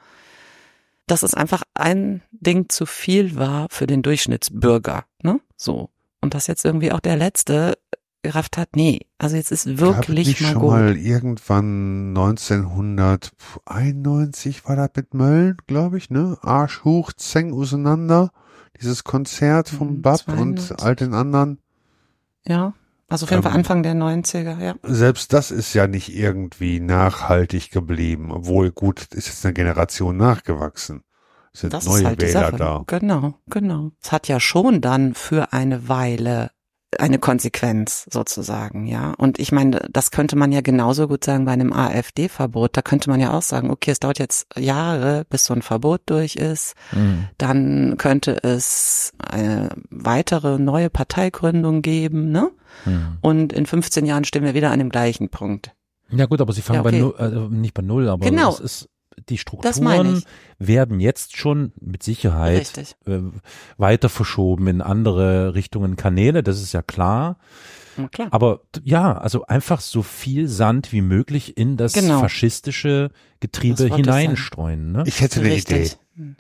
Dass es einfach ein Ding zu viel war für den Durchschnittsbürger, ne, so. Und dass jetzt irgendwie auch der Letzte gerafft hat, nee, also jetzt ist wirklich Gab mal schon gut. mal irgendwann 1991 war das mit Mölln, glaube ich, ne? Arsch hoch, Zeng auseinander. Dieses Konzert vom Bab und all den anderen. Ja. Also auf jeden Fall ähm, Anfang der 90er, ja. Selbst das ist ja nicht irgendwie nachhaltig geblieben, obwohl gut, ist jetzt eine Generation nachgewachsen. Es sind das neue halt Wähler da. Genau, genau. Es hat ja schon dann für eine Weile eine Konsequenz sozusagen, ja. Und ich meine, das könnte man ja genauso gut sagen bei einem AfD-Verbot. Da könnte man ja auch sagen, okay, es dauert jetzt Jahre, bis so ein Verbot durch ist. Mhm. Dann könnte es eine weitere neue Parteigründung geben, ne? Mhm. Und in 15 Jahren stehen wir wieder an dem gleichen Punkt. Ja gut, aber sie fangen ja, okay. bei null, äh, nicht bei null, aber genau. es ist die Strukturen werden jetzt schon mit Sicherheit äh, weiter verschoben in andere Richtungen, Kanäle, das ist ja klar. klar. Aber ja, also einfach so viel Sand wie möglich in das genau. faschistische Getriebe hineinstreuen. Ne? Ich hätte eine Richtig. Idee.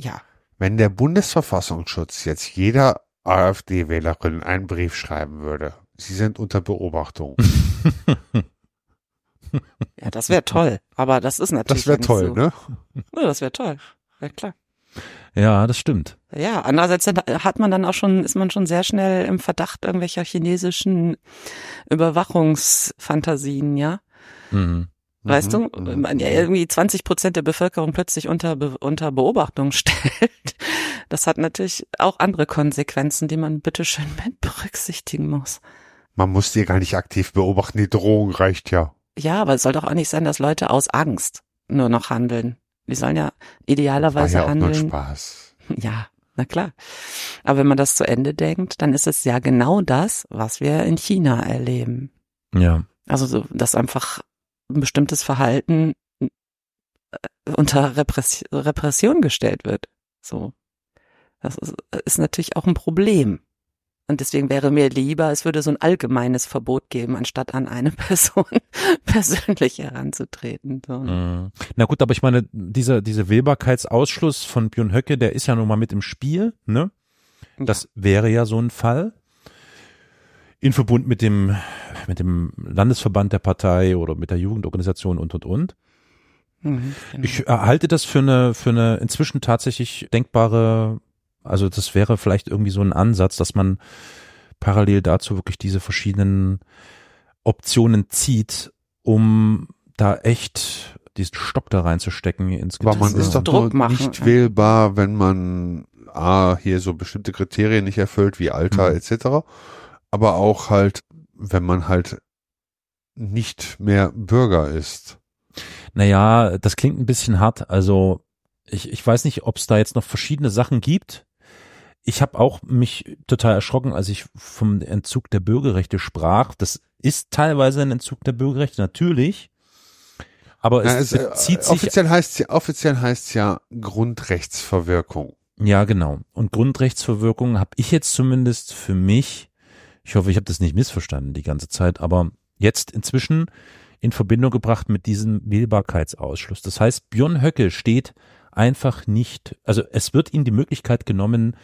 Ja. Wenn der Bundesverfassungsschutz jetzt jeder AfD-Wählerin einen Brief schreiben würde, Sie sind unter Beobachtung. <laughs> Ja, das wäre toll. Aber das ist natürlich. Das wäre toll, so. ne? Ja, das wäre toll. Ja, klar. Ja, das stimmt. Ja, andererseits hat man dann auch schon, ist man schon sehr schnell im Verdacht irgendwelcher chinesischen Überwachungsfantasien, ja. Mhm. Weißt mhm. du, wenn man ja irgendwie 20 Prozent der Bevölkerung plötzlich unter, unter Beobachtung <laughs> stellt, das hat natürlich auch andere Konsequenzen, die man bitteschön mit berücksichtigen muss. Man muss die gar nicht aktiv beobachten, die Drohung reicht ja. Ja, aber es soll doch auch nicht sein, dass Leute aus Angst nur noch handeln. Die sollen ja idealerweise War ja handeln. Auch nur Spaß. <laughs> Ja, na klar. Aber wenn man das zu Ende denkt, dann ist es ja genau das, was wir in China erleben. Ja. Also, so, dass einfach ein bestimmtes Verhalten äh, unter Repression gestellt wird. So. Das ist, ist natürlich auch ein Problem. Und deswegen wäre mir lieber, es würde so ein allgemeines Verbot geben, anstatt an eine <laughs> Person persönlich heranzutreten. So. Mhm. Na gut, aber ich meine, dieser, dieser Wählbarkeitsausschluss von Björn Höcke, der ist ja nun mal mit im Spiel, ne? Das wäre ja so ein Fall. In Verbund mit dem, mit dem Landesverband der Partei oder mit der Jugendorganisation und, und, und. Mhm, genau. Ich halte das für eine, für eine inzwischen tatsächlich denkbare also das wäre vielleicht irgendwie so ein Ansatz, dass man parallel dazu wirklich diese verschiedenen Optionen zieht, um da echt diesen Stock da reinzustecken ins Aber man ist doch Druck machen. nicht wählbar, wenn man A, hier so bestimmte Kriterien nicht erfüllt, wie Alter Mhm. etc. Aber auch halt, wenn man halt nicht mehr Bürger ist. Naja, das klingt ein bisschen hart. Also ich, ich weiß nicht, ob es da jetzt noch verschiedene Sachen gibt. Ich habe auch mich total erschrocken, als ich vom Entzug der Bürgerrechte sprach. Das ist teilweise ein Entzug der Bürgerrechte, natürlich. Aber Na, es es, äh, bezieht sich offiziell heißt ja, offiziell heißt ja Grundrechtsverwirkung. Ja, genau. Und Grundrechtsverwirkung habe ich jetzt zumindest für mich, ich hoffe, ich habe das nicht missverstanden die ganze Zeit, aber jetzt inzwischen in Verbindung gebracht mit diesem Wählbarkeitsausschluss. Das heißt, Björn Höcke steht einfach nicht, also es wird ihm die Möglichkeit genommen,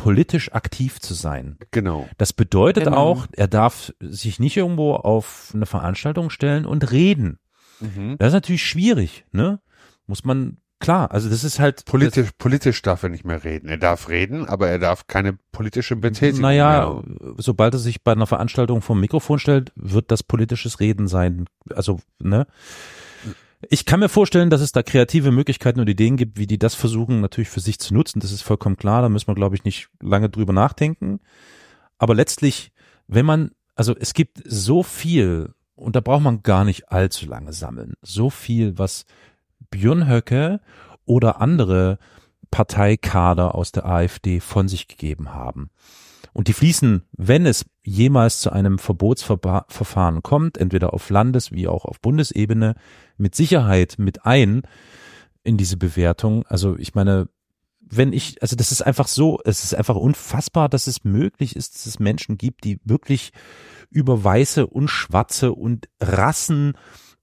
politisch aktiv zu sein. Genau. Das bedeutet Genau. auch, er darf sich nicht irgendwo auf eine Veranstaltung stellen und reden. Mhm. Das ist natürlich schwierig, ne? Muss man, klar, also das ist halt Politisch, politisch darf er nicht mehr reden. Er darf reden, aber er darf keine politische Betätigung Naja, mehr. sobald er sich bei einer Veranstaltung vom Mikrofon stellt, wird das politisches Reden sein. Also, ne? Ich kann mir vorstellen, dass es da kreative Möglichkeiten und Ideen gibt, wie die das versuchen, natürlich für sich zu nutzen. Das ist vollkommen klar. Da müssen wir, glaube ich, nicht lange drüber nachdenken. Aber letztlich, wenn man, also es gibt so viel, und da braucht man gar nicht allzu lange sammeln, so viel, was Björn Höcke oder andere Parteikader aus der AfD von sich gegeben haben. Und die fließen, wenn es jemals zu einem Verbotsverfahren kommt, entweder auf Landes- wie auch auf Bundesebene, mit Sicherheit mit ein in diese Bewertung. Also ich meine, wenn ich, also das ist einfach so, es ist einfach unfassbar, dass es möglich ist, dass es Menschen gibt, die wirklich über Weiße und Schwarze und Rassen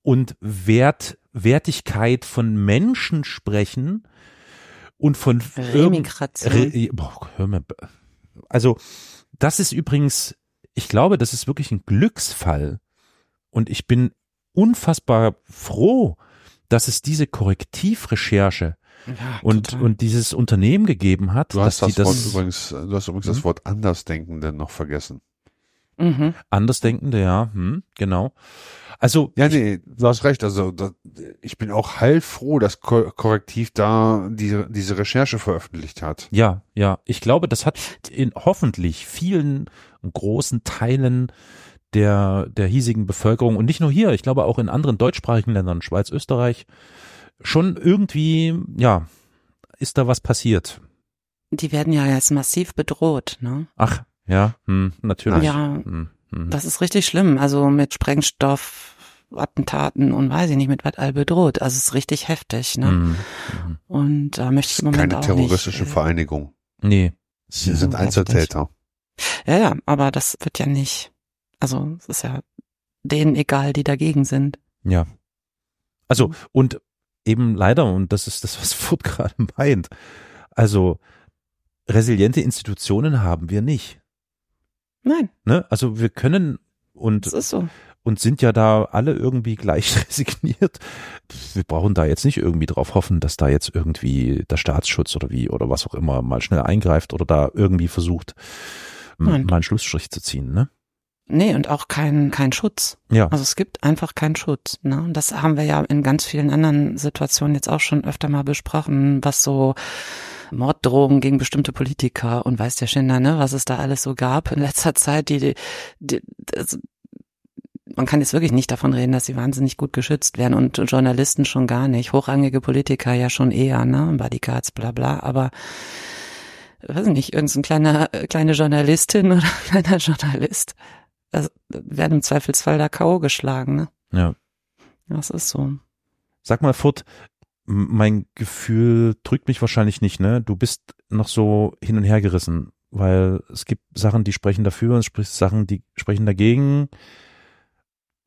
und Wert, Wertigkeit von Menschen sprechen und von Remigration. Re, boah, hör mir, also das ist übrigens, ich glaube, das ist wirklich ein Glücksfall und ich bin unfassbar froh, dass es diese Korrektivrecherche Ja, und total. und dieses Unternehmen gegeben hat, Du hast dass das, die Wort das übrigens, du hast übrigens Mhm. das Wort Andersdenkende noch vergessen. Mhm. Andersdenkende, ja, hm, genau. Also Ja, ich, nee, du hast recht. Also da, ich bin auch heilfroh, dass Ko Korrektiv da diese, diese Recherche veröffentlicht hat. Ja, ja. Ich glaube, das hat in hoffentlich vielen großen Teilen der, der hiesigen Bevölkerung und nicht nur hier, ich glaube auch in anderen deutschsprachigen Ländern, Schweiz, Österreich, schon irgendwie, ja, ist da was passiert. Die werden ja jetzt massiv bedroht, ne? Ach, ja, hm, natürlich. Ja, Hm, hm. das ist richtig schlimm. Also mit Sprengstoff, Attentaten und weiß ich nicht, mit was all bedroht. Also es ist richtig heftig, ne? Hm, hm. Und da möchte ich im Moment Keine auch terroristische nicht, äh, Vereinigung. Nee. Sie Ja, sind so Einzeltäter. Ja, ja, aber das wird ja nicht. Also es ist ja denen egal, die dagegen sind. Ja. Also, und eben leider, und das ist das, was <laughs> Furt gerade meint, also resiliente Institutionen haben wir nicht. Nein, Ne? Also wir können und, so. und sind ja da alle irgendwie gleich <laughs> resigniert. Wir brauchen da jetzt nicht irgendwie drauf hoffen, dass da jetzt irgendwie der Staatsschutz oder wie oder was auch immer mal schnell eingreift oder da irgendwie versucht, Nein. mal einen Schlussstrich zu ziehen, ne? Nee, und auch kein, kein Schutz. Ja. Also es gibt einfach keinen Schutz. Ne? Und Das haben wir ja in ganz vielen anderen Situationen jetzt auch schon öfter mal besprochen, was so Morddrohungen gegen bestimmte Politiker und weiß der Schinder, ne, was es da alles so gab in letzter Zeit, die, die, die das, man kann jetzt wirklich nicht davon reden, dass sie wahnsinnig gut geschützt werden und Journalisten schon gar nicht, hochrangige Politiker ja schon eher, ne, Bodyguards, bla bla, aber weiß ich nicht, irgendein so ein kleiner, äh, kleine Journalistin <laughs> oder kleiner Journalist, werden im Zweifelsfall da K.O. geschlagen, ne? Ja. Das ist so. Sag mal, Furt, mein Gefühl drückt mich wahrscheinlich nicht, ne? Du bist noch so hin und her gerissen, weil es gibt Sachen, die sprechen dafür und es spricht Sachen, die sprechen dagegen.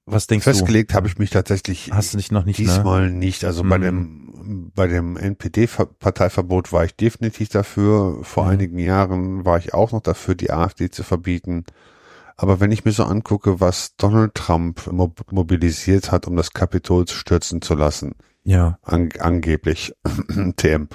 Was denkst Festgelegt habe ich mich tatsächlich du? Hast du nicht noch nicht, ne? diesmal nicht. Also bei Mhm. dem bei dem NPD-Parteiverbot war ich definitiv dafür. Vor Mhm. einigen Jahren war ich auch noch dafür, die AfD zu verbieten. Aber wenn ich mir so angucke, was Donald Trump mob mobilisiert hat, um das Kapitol stürzen zu lassen, Ja. an angeblich <clears throat> TM.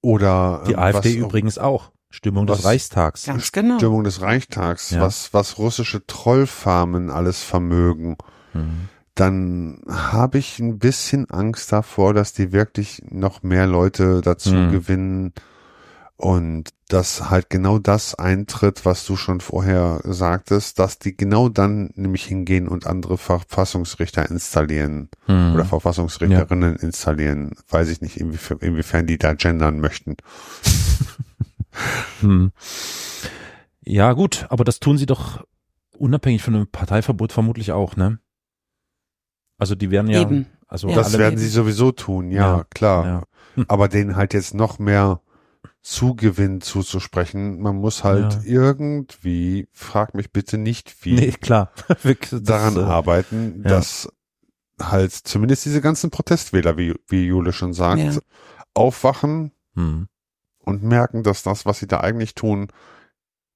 Oder Die ähm, AfD was, übrigens auch. Stimmung des was- Reichstags. Ganz genau. Stimmung des Reichstags, Ja. was, was russische Trollfarmen alles vermögen. Mhm. dann habe ich ein bisschen Angst davor, dass die wirklich noch mehr Leute dazu Hm. gewinnen und dass halt genau das eintritt, was du schon vorher sagtest, dass die genau dann nämlich hingehen und andere Verfassungsrichter installieren Hm. oder Verfassungsrichterinnen installieren. Weiß ich nicht, inwiefern, inwiefern die da gendern möchten. <laughs> Hm. Ja, gut, aber das tun sie doch unabhängig von einem Parteiverbot vermutlich auch, ne? Also die werden ja, Eben. also Ja. Das werden sie sowieso tun, ja, Ja, klar. ja. Hm. Aber denen halt jetzt noch mehr Zugewinn zuzusprechen. Man muss halt Ja. irgendwie, frag mich bitte nicht wie, nee, klar, <laughs> Wirklich, das, daran äh, arbeiten, ja. dass halt zumindest diese ganzen Protestwähler, wie, wie Jule schon sagt, Ja. aufwachen Hm. und merken, dass das, was sie da eigentlich tun,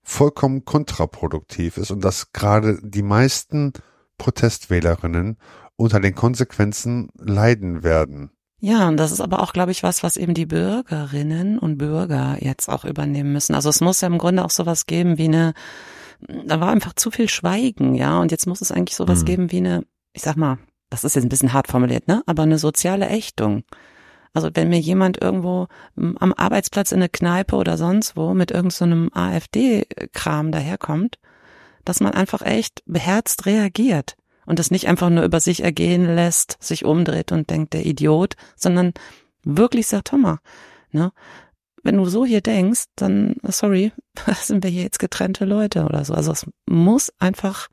vollkommen kontraproduktiv ist und dass gerade die meisten Protestwählerinnen unter den Konsequenzen leiden werden. Ja, und das ist aber auch, glaube ich, was, was eben die Bürgerinnen und Bürger jetzt auch übernehmen müssen. Also es muss ja im Grunde auch sowas geben wie eine, da war einfach zu viel Schweigen, ja, und jetzt muss es eigentlich sowas Hm. geben wie eine, ich sag mal, das ist jetzt ein bisschen hart formuliert, ne, aber eine soziale Ächtung. Also wenn mir jemand irgendwo m, am Arbeitsplatz in eine Kneipe oder sonst wo mit irgendeinem so AfD-Kram daherkommt, dass man einfach echt beherzt reagiert und das nicht einfach nur über sich ergehen lässt, sich umdreht und denkt, der Idiot, sondern wirklich sagt, mal, ne, wenn du so hier denkst, dann, sorry, <laughs> sind wir hier jetzt getrennte Leute oder so. Also es muss einfach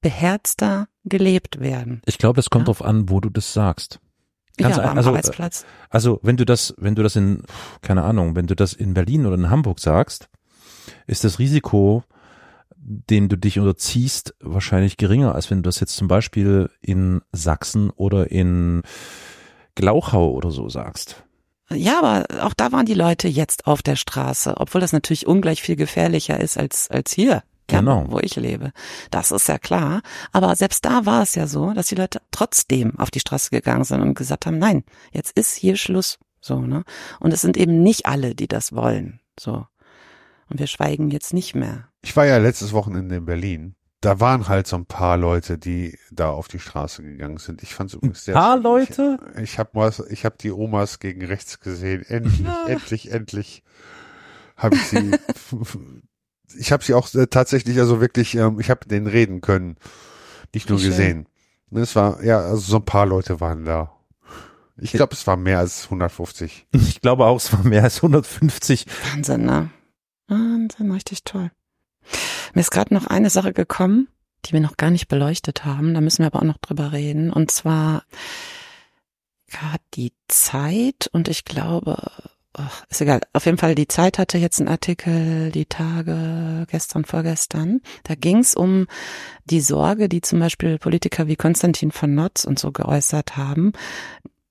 beherzter gelebt werden. Ich glaube, das kommt Ja. drauf an, wo du das sagst. Ganz ja, aber ein- am also, Arbeitsplatz. Also, wenn du das, wenn du das in, keine Ahnung, wenn du das in Berlin oder in Hamburg sagst, ist das Risiko, dem du dich unterziehst, wahrscheinlich geringer, als wenn du das jetzt zum Beispiel in Sachsen oder in Glauchau oder so sagst. Ja, aber auch da waren die Leute jetzt auf der Straße, obwohl das natürlich ungleich viel gefährlicher ist als, als hier. Ja, Genau. wo ich lebe. Das ist ja klar. Aber selbst da war es ja so, dass die Leute trotzdem auf die Straße gegangen sind und gesagt haben, nein, jetzt ist hier Schluss. So, ne? Und es sind eben nicht alle, die das wollen. So. Und wir schweigen jetzt nicht mehr. Ich war ja letztes Wochenende in Berlin. Da waren halt so ein paar Leute, die da auf die Straße gegangen sind. Ich fand es übrigens sehr paar schön. Leute? Ich, ich habe was, ich habe die Omas gegen rechts gesehen. Endlich, endlich, endlich habe ich sie. <laughs> ich habe sie auch äh, tatsächlich, also wirklich, ähm, ich habe denen reden können, nicht nur Wie schön. gesehen. Und Es war ja, also so ein paar Leute waren da. Ich glaube, es war mehr als 150. Ich glaube auch, es waren mehr als 150. Wahnsinn, ne? Wahnsinn, richtig toll. Mir ist gerade noch eine Sache gekommen, die wir noch gar nicht beleuchtet haben. Da müssen wir aber auch noch drüber reden. Und zwar gerade die Zeit und ich glaube, ach, ist egal. Auf jeden Fall, die Zeit hatte jetzt einen Artikel, die Tage gestern, vorgestern. Da ging es um die Sorge, die zum Beispiel Politiker wie Konstantin von Notz und so geäußert haben.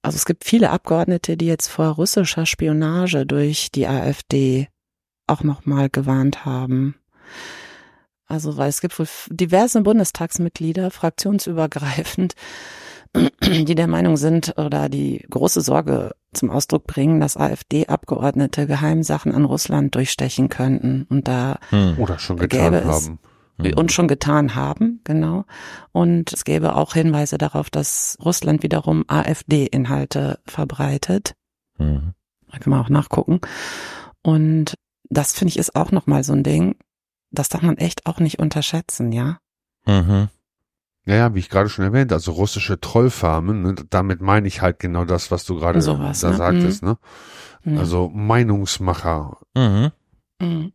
Also es gibt viele Abgeordnete, die jetzt vor russischer Spionage durch die AfD auch nochmal gewarnt haben. Also, weil es gibt wohl diverse Bundestagsmitglieder, fraktionsübergreifend, <clears throat> die der Meinung sind oder die große Sorge zum Ausdruck bringen, dass AfD-Abgeordnete Geheimsachen an Russland durchstechen könnten und da Hm. Oder schon Gäbe getan es- haben. und schon getan haben, genau. Und es gäbe auch Hinweise darauf, dass Russland wiederum AfD-Inhalte verbreitet. Mhm. Da kann man auch nachgucken. Und das finde ich ist auch nochmal so ein Ding. Das darf man echt auch nicht unterschätzen, ja. Mhm. Ja, ja, wie ich gerade schon erwähnt, also russische Trollfarmen, ne, damit meine ich halt genau das, was du gerade Sowas, da ne? sagtest, ne? Ja. Also Meinungsmacher. Mhm. Mhm.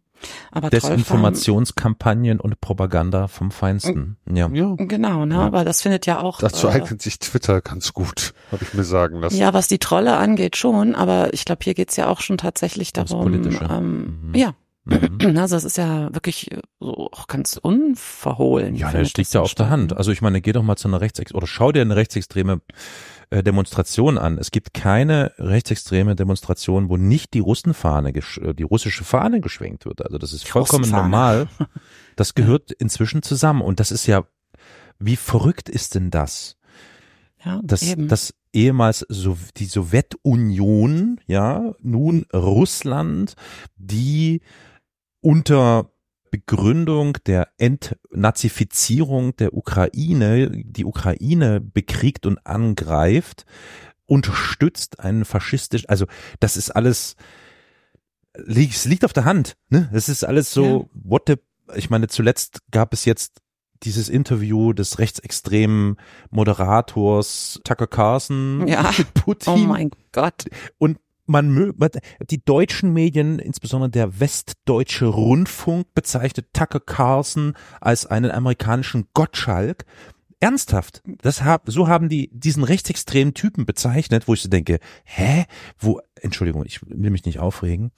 Aber Desinformationskampagnen und Propaganda vom Feinsten. Ja. Ja, Genau, ne? Ja. Aber das findet ja auch. dazu äh, eignet sich Twitter ganz gut, habe ich mir sagen lassen. Ja, was die Trolle angeht schon, aber ich glaube, hier geht's ja auch schon tatsächlich darum. Politische. Ähm, Mhm. Ja, Mhm. <clears throat> also es ist ja wirklich so auch ganz unverhohlen. Ja, das liegt das ja auf der. Hand. Also ich meine, geh doch mal zu einer Rechtsex oder schau dir eine rechtsextreme äh, Demonstration an. Es gibt keine rechtsextreme Demonstration, wo nicht die Russenfahne, äh, die russische Fahne geschwenkt wird. Also das ist vollkommen normal. <laughs> Das gehört inzwischen zusammen. Und das ist ja, wie verrückt ist denn das? Ja, dass eben. das ehemals so die Sowjetunion, ja, nun Russland, die unter Begründung der Entnazifizierung der Ukraine, die Ukraine bekriegt und angreift, unterstützt einen faschistisch, also das ist alles, es liegt auf der Hand, ne? Das ist alles so, ja. what the, ich meine, zuletzt gab es jetzt dieses Interview des rechtsextremen Moderators Tucker Carlson ja. mit Putin. Oh mein Gott. Und man die deutschen Medien, insbesondere der westdeutsche Rundfunk, bezeichnet Tucker Carlson als einen amerikanischen Gottschalk. Ernsthaft, das hab, so haben die diesen rechtsextremen Typen bezeichnet, wo ich so denke, hä, wo, Entschuldigung, ich will mich nicht aufregen,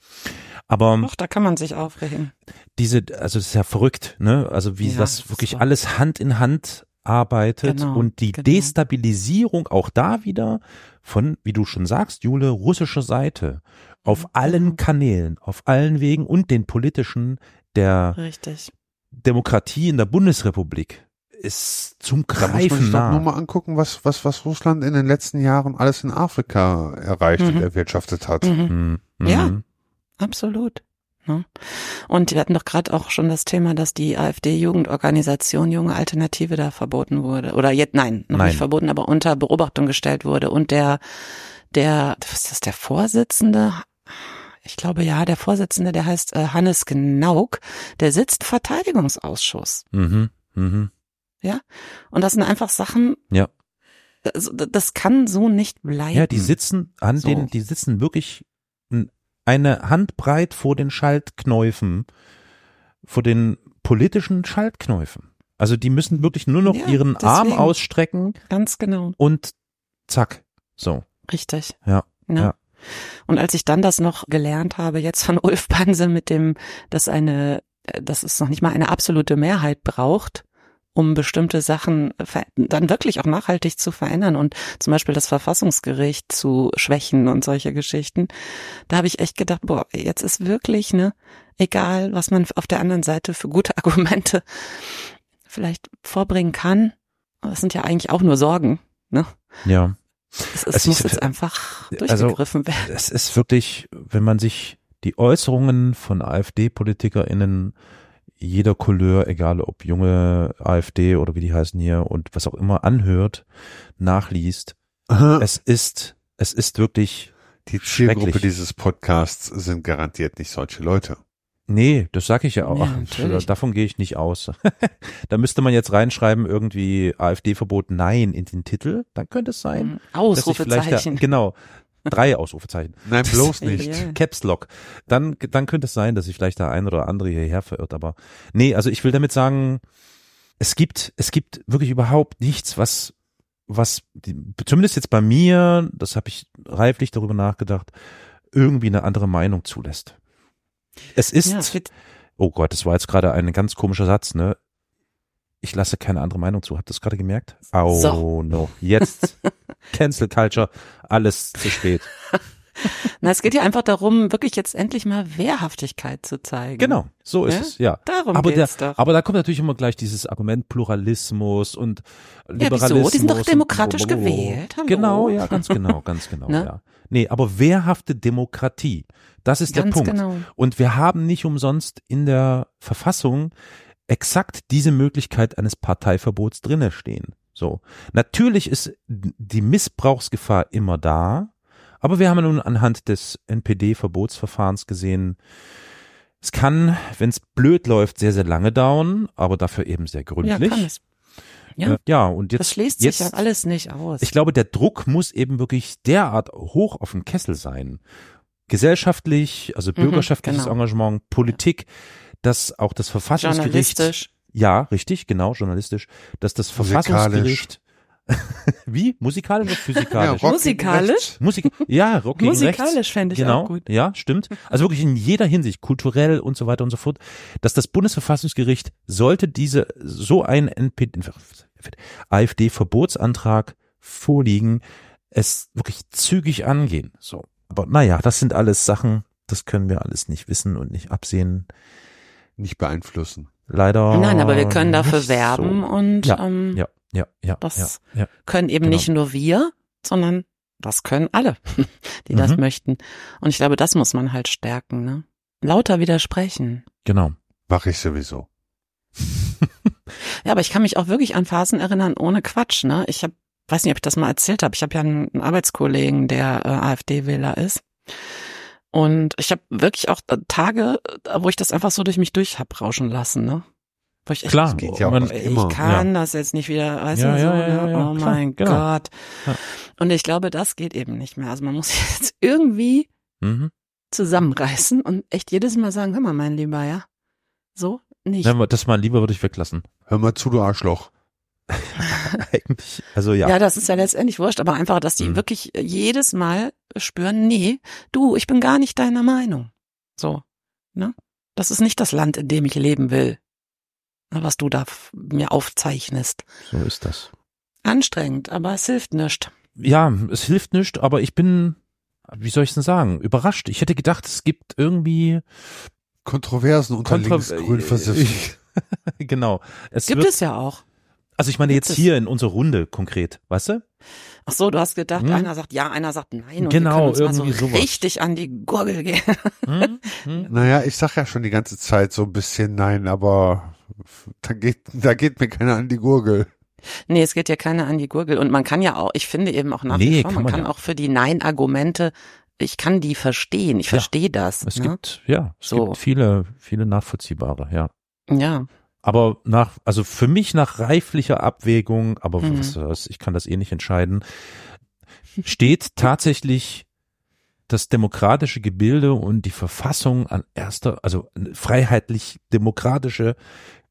aber Doch, da kann man sich aufregen. Diese, also das ist ja verrückt, ne? Also wie ja, das wirklich so. alles Hand in Hand arbeitet genau, und die genau. Destabilisierung auch da wieder von, wie du schon sagst, Jule, russischer Seite auf mhm. allen Kanälen, auf allen Wegen und den politischen der Richtig. Demokratie in der Bundesrepublik ist zum Greifen da muss man nah. nur mal angucken, was, was, was Russland in den letzten Jahren alles in Afrika erreicht mhm. und erwirtschaftet hat. Mhm. Mhm. Ja, absolut. Ne? Und wir hatten doch gerade auch schon das Thema, dass die AfD-Jugendorganisation Junge Alternative da verboten wurde. Oder jetzt, nein, noch nein. nicht verboten, aber unter Beobachtung gestellt wurde. Und der, der, was ist das, der Vorsitzende? Ich glaube ja, der Vorsitzende, der heißt äh, Hannes Gnauk, der sitzt Verteidigungsausschuss. Mhm, mhm. Ja. Und das sind einfach Sachen. Ja. Das, das kann so nicht bleiben. Ja, die sitzen an so. den, die sitzen wirklich eine Handbreit vor den Schaltknäufen, vor den politischen Schaltknäufen. Also die müssen wirklich nur noch ja, ihren deswegen. Arm ausstrecken. Ganz genau. Und zack. So. Richtig. Ja. ja. ja. Und als ich dann das noch gelernt habe, jetzt von <laughs> Ulf Banse mit dem, dass eine, dass es noch nicht mal eine absolute Mehrheit braucht, um bestimmte Sachen dann wirklich auch nachhaltig zu verändern und zum Beispiel das Verfassungsgericht zu schwächen und solche Geschichten. Da habe ich echt gedacht, boah, jetzt ist wirklich, ne, egal, was man auf der anderen Seite für gute <laughs> Argumente vielleicht vorbringen kann, das sind ja eigentlich auch nur Sorgen, ne? Ja. Es, es also muss ich, jetzt einfach also durchgegriffen also, werden. Es ist wirklich, wenn man sich die Äußerungen von AfD-PolitikerInnen jeder Couleur, egal ob junge AfD oder wie die heißen hier und was auch immer anhört, nachliest. Aha. Es ist, es ist wirklich die Zielgruppe dieses Podcasts sind garantiert nicht solche Leute. Nee, das sag ich ja auch. Ja, <laughs> Davon gehe ich nicht aus. <laughs> da müsste man jetzt reinschreiben, irgendwie AfD-Verbot Nein in den Titel. Dann könnte es sein. Ausrufezeichen. Da, genau. Drei Ausrufezeichen. Nein, bloß nicht. Caps Lock. Dann, dann könnte es sein, dass sich vielleicht der ein oder andere hierher verirrt, aber nee, also ich will damit sagen, es gibt, es gibt wirklich überhaupt nichts, was, was, zumindest jetzt bei mir, das habe ich reiflich darüber nachgedacht, irgendwie eine andere Meinung zulässt. Es ist, ja, oh Gott, das war jetzt gerade ein ganz komischer Satz, ne? Ich lasse keine andere Meinung zu. Habt ihr das gerade gemerkt? Oh so. no. Jetzt <laughs> Cancel Culture, alles zu spät. <laughs> Na, es geht ja einfach darum, wirklich jetzt endlich mal Wehrhaftigkeit zu zeigen. Genau, so ist ja? es, ja. Darum aber geht's der, doch. Aber da kommt natürlich immer gleich dieses Argument Pluralismus und Liberalismus. Ja, wieso? Die sind doch demokratisch gewählt. Hallo. Genau, ja, ganz genau, ganz <laughs> genau, ne? ja. Nee, aber wehrhafte Demokratie, das ist ganz der Punkt. Genau. Und wir haben nicht umsonst in der Verfassung exakt diese Möglichkeit eines Parteiverbots drinne stehen. So. Natürlich ist die Missbrauchsgefahr immer da, aber wir haben nun anhand des NPD-Verbotsverfahrens gesehen, es kann, wenn es blöd läuft, sehr, sehr lange dauern, aber dafür eben sehr gründlich. Ja, kann es. Ja. Äh, ja, und jetzt. Das schließt jetzt, sich ja alles nicht aus. Ich glaube, der Druck muss eben wirklich derart hoch auf dem Kessel sein. Gesellschaftlich, also mhm, bürgerschaftliches mhm, genau. Engagement, Politik, dass auch das Verfassungsgericht ja, richtig, genau, journalistisch, dass das Verfassungsgericht wie? Musikalisch oder physikalisch? Ja, Musikalisch? Musik ja, Rock Musikalisch fände ich genau, auch gut. Ja, stimmt. Also wirklich in jeder Hinsicht, kulturell und so weiter und so fort, dass das Bundesverfassungsgericht sollte diese, so ein AfD-Verbotsantrag vorliegen, es wirklich zügig angehen. So. Aber naja, das sind alles Sachen, das können wir alles nicht wissen und nicht absehen. Nicht beeinflussen leider. Nein, aber wir können dafür werben so. und ja, ähm, ja, ja, ja, das ja, ja, können eben genau. nicht nur wir, sondern das können alle, <laughs> die mhm. das möchten. Und ich glaube, das muss man halt stärken, ne? Lauter widersprechen. Genau. Mache ich sowieso. Ja, aber ich kann mich auch wirklich an Phasen erinnern, ohne Quatsch. Ne? Ich habe, weiß nicht, ob ich das mal erzählt habe. Ich habe ja einen, einen Arbeitskollegen, der äh, AfD-Wähler ist. Und ich habe wirklich auch äh, Tage, äh, wo ich das einfach so durch mich durch hab rauschen lassen, ne? Wo ich echt, Klar, geht ja auch man- nicht ich immer. kann das jetzt nicht wieder, weißt Ja, du, so, ja, ja, ne? ja, oh klar, mein genau. Gott. Ja. Und ich glaube, das geht eben nicht mehr. Also man muss <laughs> jetzt irgendwie Mhm. zusammenreißen und echt jedes Mal sagen, hör mal, mein Lieber, ja, so nicht. Ja, das mal lieber würde ich weglassen. Hör mal zu, du Arschloch. <laughs> Eigentlich, <laughs> also ja. Ja. das ist ja letztendlich wurscht, aber einfach, dass die Mhm. wirklich jedes Mal spüren, nee, du, ich bin gar nicht deiner Meinung. So, ne? Das ist nicht das Land, in dem ich leben will, ne, was du da mir aufzeichnest. So ist das. Anstrengend, aber es hilft nicht. Ja, es hilft nicht, aber ich bin, wie soll ich denn sagen, überrascht. Ich hätte gedacht, es gibt irgendwie Kontroversen unter Kontra linksgrün <laughs> versifft. genau. Es Gibt wird, es ja auch. Also ich meine gibt jetzt es. hier in unserer Runde konkret, weißt du? Ach so, du hast gedacht, Hm. einer sagt ja, einer sagt nein und Genau, wir können uns mal irgendwie so sowas. richtig an die Gurgel gehen. Hm? Hm? <laughs> Naja, ich sag ja schon die ganze Zeit so ein bisschen nein, aber da geht, da geht mir keiner an die Gurgel. Nee, es geht ja keiner an die Gurgel. Und man kann ja auch, ich finde eben auch nach Nee, wie vor, kann man man kann ja. auch für die Nein-Argumente, ich kann die verstehen, ich Ja. verstehe das. Es ne? gibt, ja, es So. gibt viele, viele nachvollziehbare, ja. ja, Aber nach, also für mich nach reiflicher Abwägung, aber Mhm. was, was, ich kann das eh nicht entscheiden, steht tatsächlich das demokratische Gebilde und die Verfassung an erster, also freiheitlich-demokratische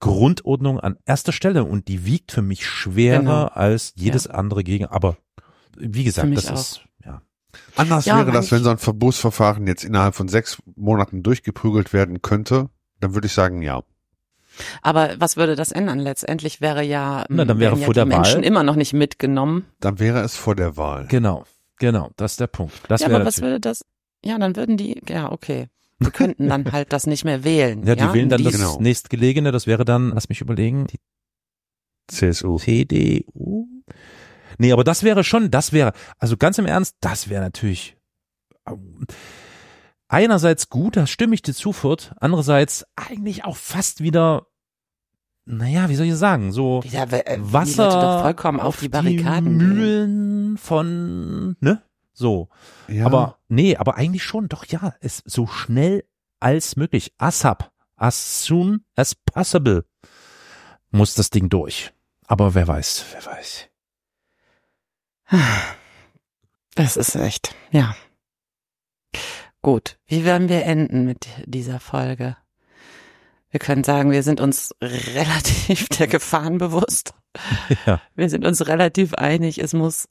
Grundordnung an erster Stelle und die wiegt für mich schwerer Genau. als jedes andere gegen, aber wie gesagt, das auch. ist, ja. Anders Ja, wäre das, wenn so ein Verbotsverfahren jetzt innerhalb von sechs Monaten durchgeprügelt werden könnte, dann würde ich sagen, ja. Aber was würde das ändern? Letztendlich wäre ja, Na, dann wäre ja vor die der Menschen Wahl- immer noch nicht mitgenommen. Dann wäre es vor der Wahl. Genau, genau, das ist der Punkt. Das ja, aber was würde das? Ja, dann würden die, ja, okay. Die <laughs> könnten dann halt das nicht mehr wählen. Ja, die wählen dann Die- das Genau. nächstgelegene, das wäre dann, lass mich überlegen, die CSU. CDU? Nee, aber das wäre schon, das wäre, also ganz im Ernst, das wäre natürlich einerseits gut, da stimme ich dir zu, Furt, andererseits eigentlich auch fast wieder, naja, wie soll ich sagen, so Ja, äh, die Wasser doch vollkommen auf, die Barrikaden. gehen. Mühlen von, ne? So. Ja, Aber nee, aber eigentlich schon, doch ja, es so schnell als möglich. ASAP, as soon as possible muss das Ding durch. Aber wer weiß, wer weiß. Das ist echt, ja. Gut, wie werden wir enden mit dieser Folge? Wir können sagen, wir sind uns <laughs> relativ der Gefahren bewusst. <laughs> Ja. Wir sind uns relativ einig, es muss,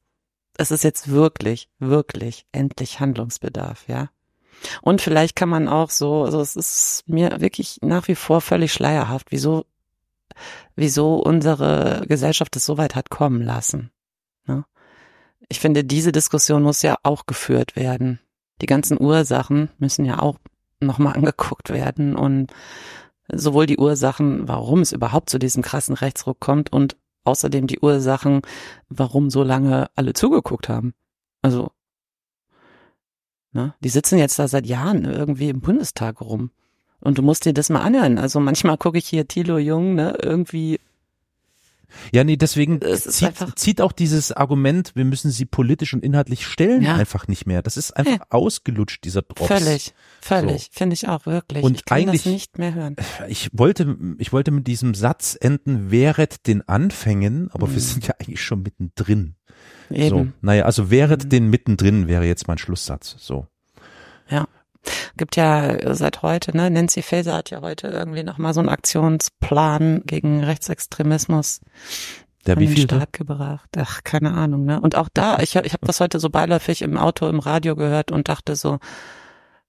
es ist jetzt wirklich, wirklich endlich Handlungsbedarf, ja. Und vielleicht kann man auch so, also es ist mir wirklich nach wie vor völlig schleierhaft, wieso, wieso unsere Gesellschaft es so weit hat kommen lassen. Ne? Ich finde, diese Diskussion muss ja auch geführt werden. Die ganzen Ursachen müssen ja auch nochmal angeguckt werden und sowohl die Ursachen, warum es überhaupt zu diesem krassen Rechtsruck kommt und außerdem die Ursachen, warum so lange alle zugeguckt haben. Also, ne, die sitzen jetzt da seit Jahren irgendwie im Bundestag rum. Und du musst dir das mal anhören. Also manchmal gucke ich hier Thilo Jung, ne, irgendwie Ja, nee, deswegen zieht, zieht auch dieses Argument, wir müssen sie politisch und inhaltlich stellen, Ja. einfach nicht mehr. Das ist einfach ausgelutscht, dieser Drops. völlig, völlig, finde ich auch wirklich. Und ich kann eigentlich- das nicht mehr hören. Ich wollte, ich wollte mit diesem Satz enden, wäret den Anfängen, aber wir Mhm. sind ja eigentlich schon mittendrin. So, Eben. naja, also wäret Mhm. den mittendrin wäre jetzt mein Schlusssatz. So. Gibt ja seit heute, ne, Nancy Faeser hat ja heute irgendwie nochmal so einen Aktionsplan gegen Rechtsextremismus Der wie viel? Start gebracht. Ach, keine Ahnung, ne? Und auch da, ich, hab- ich habe das heute so beiläufig im Auto, im Radio gehört und dachte so,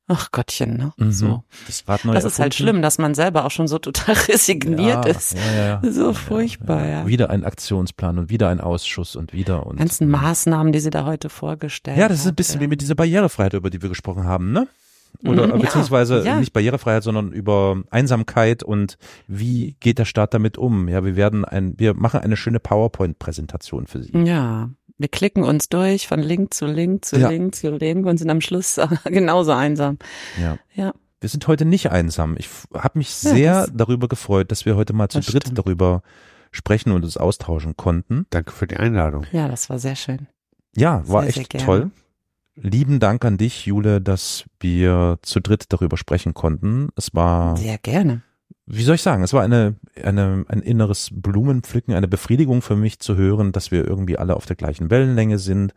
ach Gottchen, ne? Mhm. So. Das, Das ist halt schlimm, dass man selber auch schon so total <laughs> resigniert ja, ist. Ja, ja. So furchtbar, ja. Wieder ein Aktionsplan und wieder ein Ausschuss und wieder und. Ganzen Maßnahmen, die sie da heute vorgestellt Ja, das ist ein bisschen wie mit dieser Barrierefreiheit, über die wir gesprochen haben, ne? Oder Mhm, ja, beziehungsweise ja. nicht Barrierefreiheit, sondern über Einsamkeit und wie geht der Staat damit um? Ja, wir werden ein, wir machen eine schöne PowerPoint-Präsentation für Sie. Ja, wir klicken uns durch von Link zu Link zu Ja. Link zu Link und sind am Schluss <laughs> genauso einsam. Ja. Ja, wir sind heute nicht einsam. Ich habe mich sehr darüber gefreut, dass wir heute mal zu Das dritt stimmt. darüber sprechen und uns austauschen konnten. Danke für die Einladung. Ja, das war sehr schön. Ja, war Sehr, sehr echt gerne. toll. Lieben Dank an dich, Jule, dass wir zu dritt darüber sprechen konnten. Es war, Sehr gerne. wie soll ich sagen, es war eine, eine, ein inneres Blumenpflücken, eine Befriedigung für mich zu hören, dass wir irgendwie alle auf der gleichen Wellenlänge sind,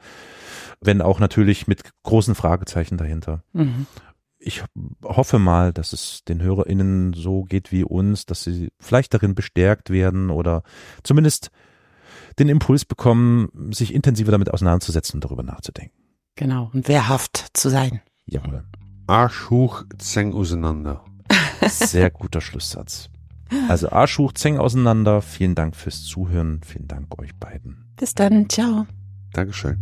wenn auch natürlich mit großen Fragezeichen dahinter. Mhm. ich hoffe mal, dass es den HörerInnen so geht wie uns, dass sie vielleicht darin bestärkt werden oder zumindest den Impuls bekommen, sich intensiver damit auseinanderzusetzen und darüber nachzudenken. Genau. Und wehrhaft zu sein. Jawohl. Arsch hoch, Zeng auseinander. Sehr guter Schlusssatz. Also Arsch hoch, Zeng auseinander. Vielen Dank fürs Zuhören. Vielen Dank euch beiden. Bis dann. Ciao. Dankeschön.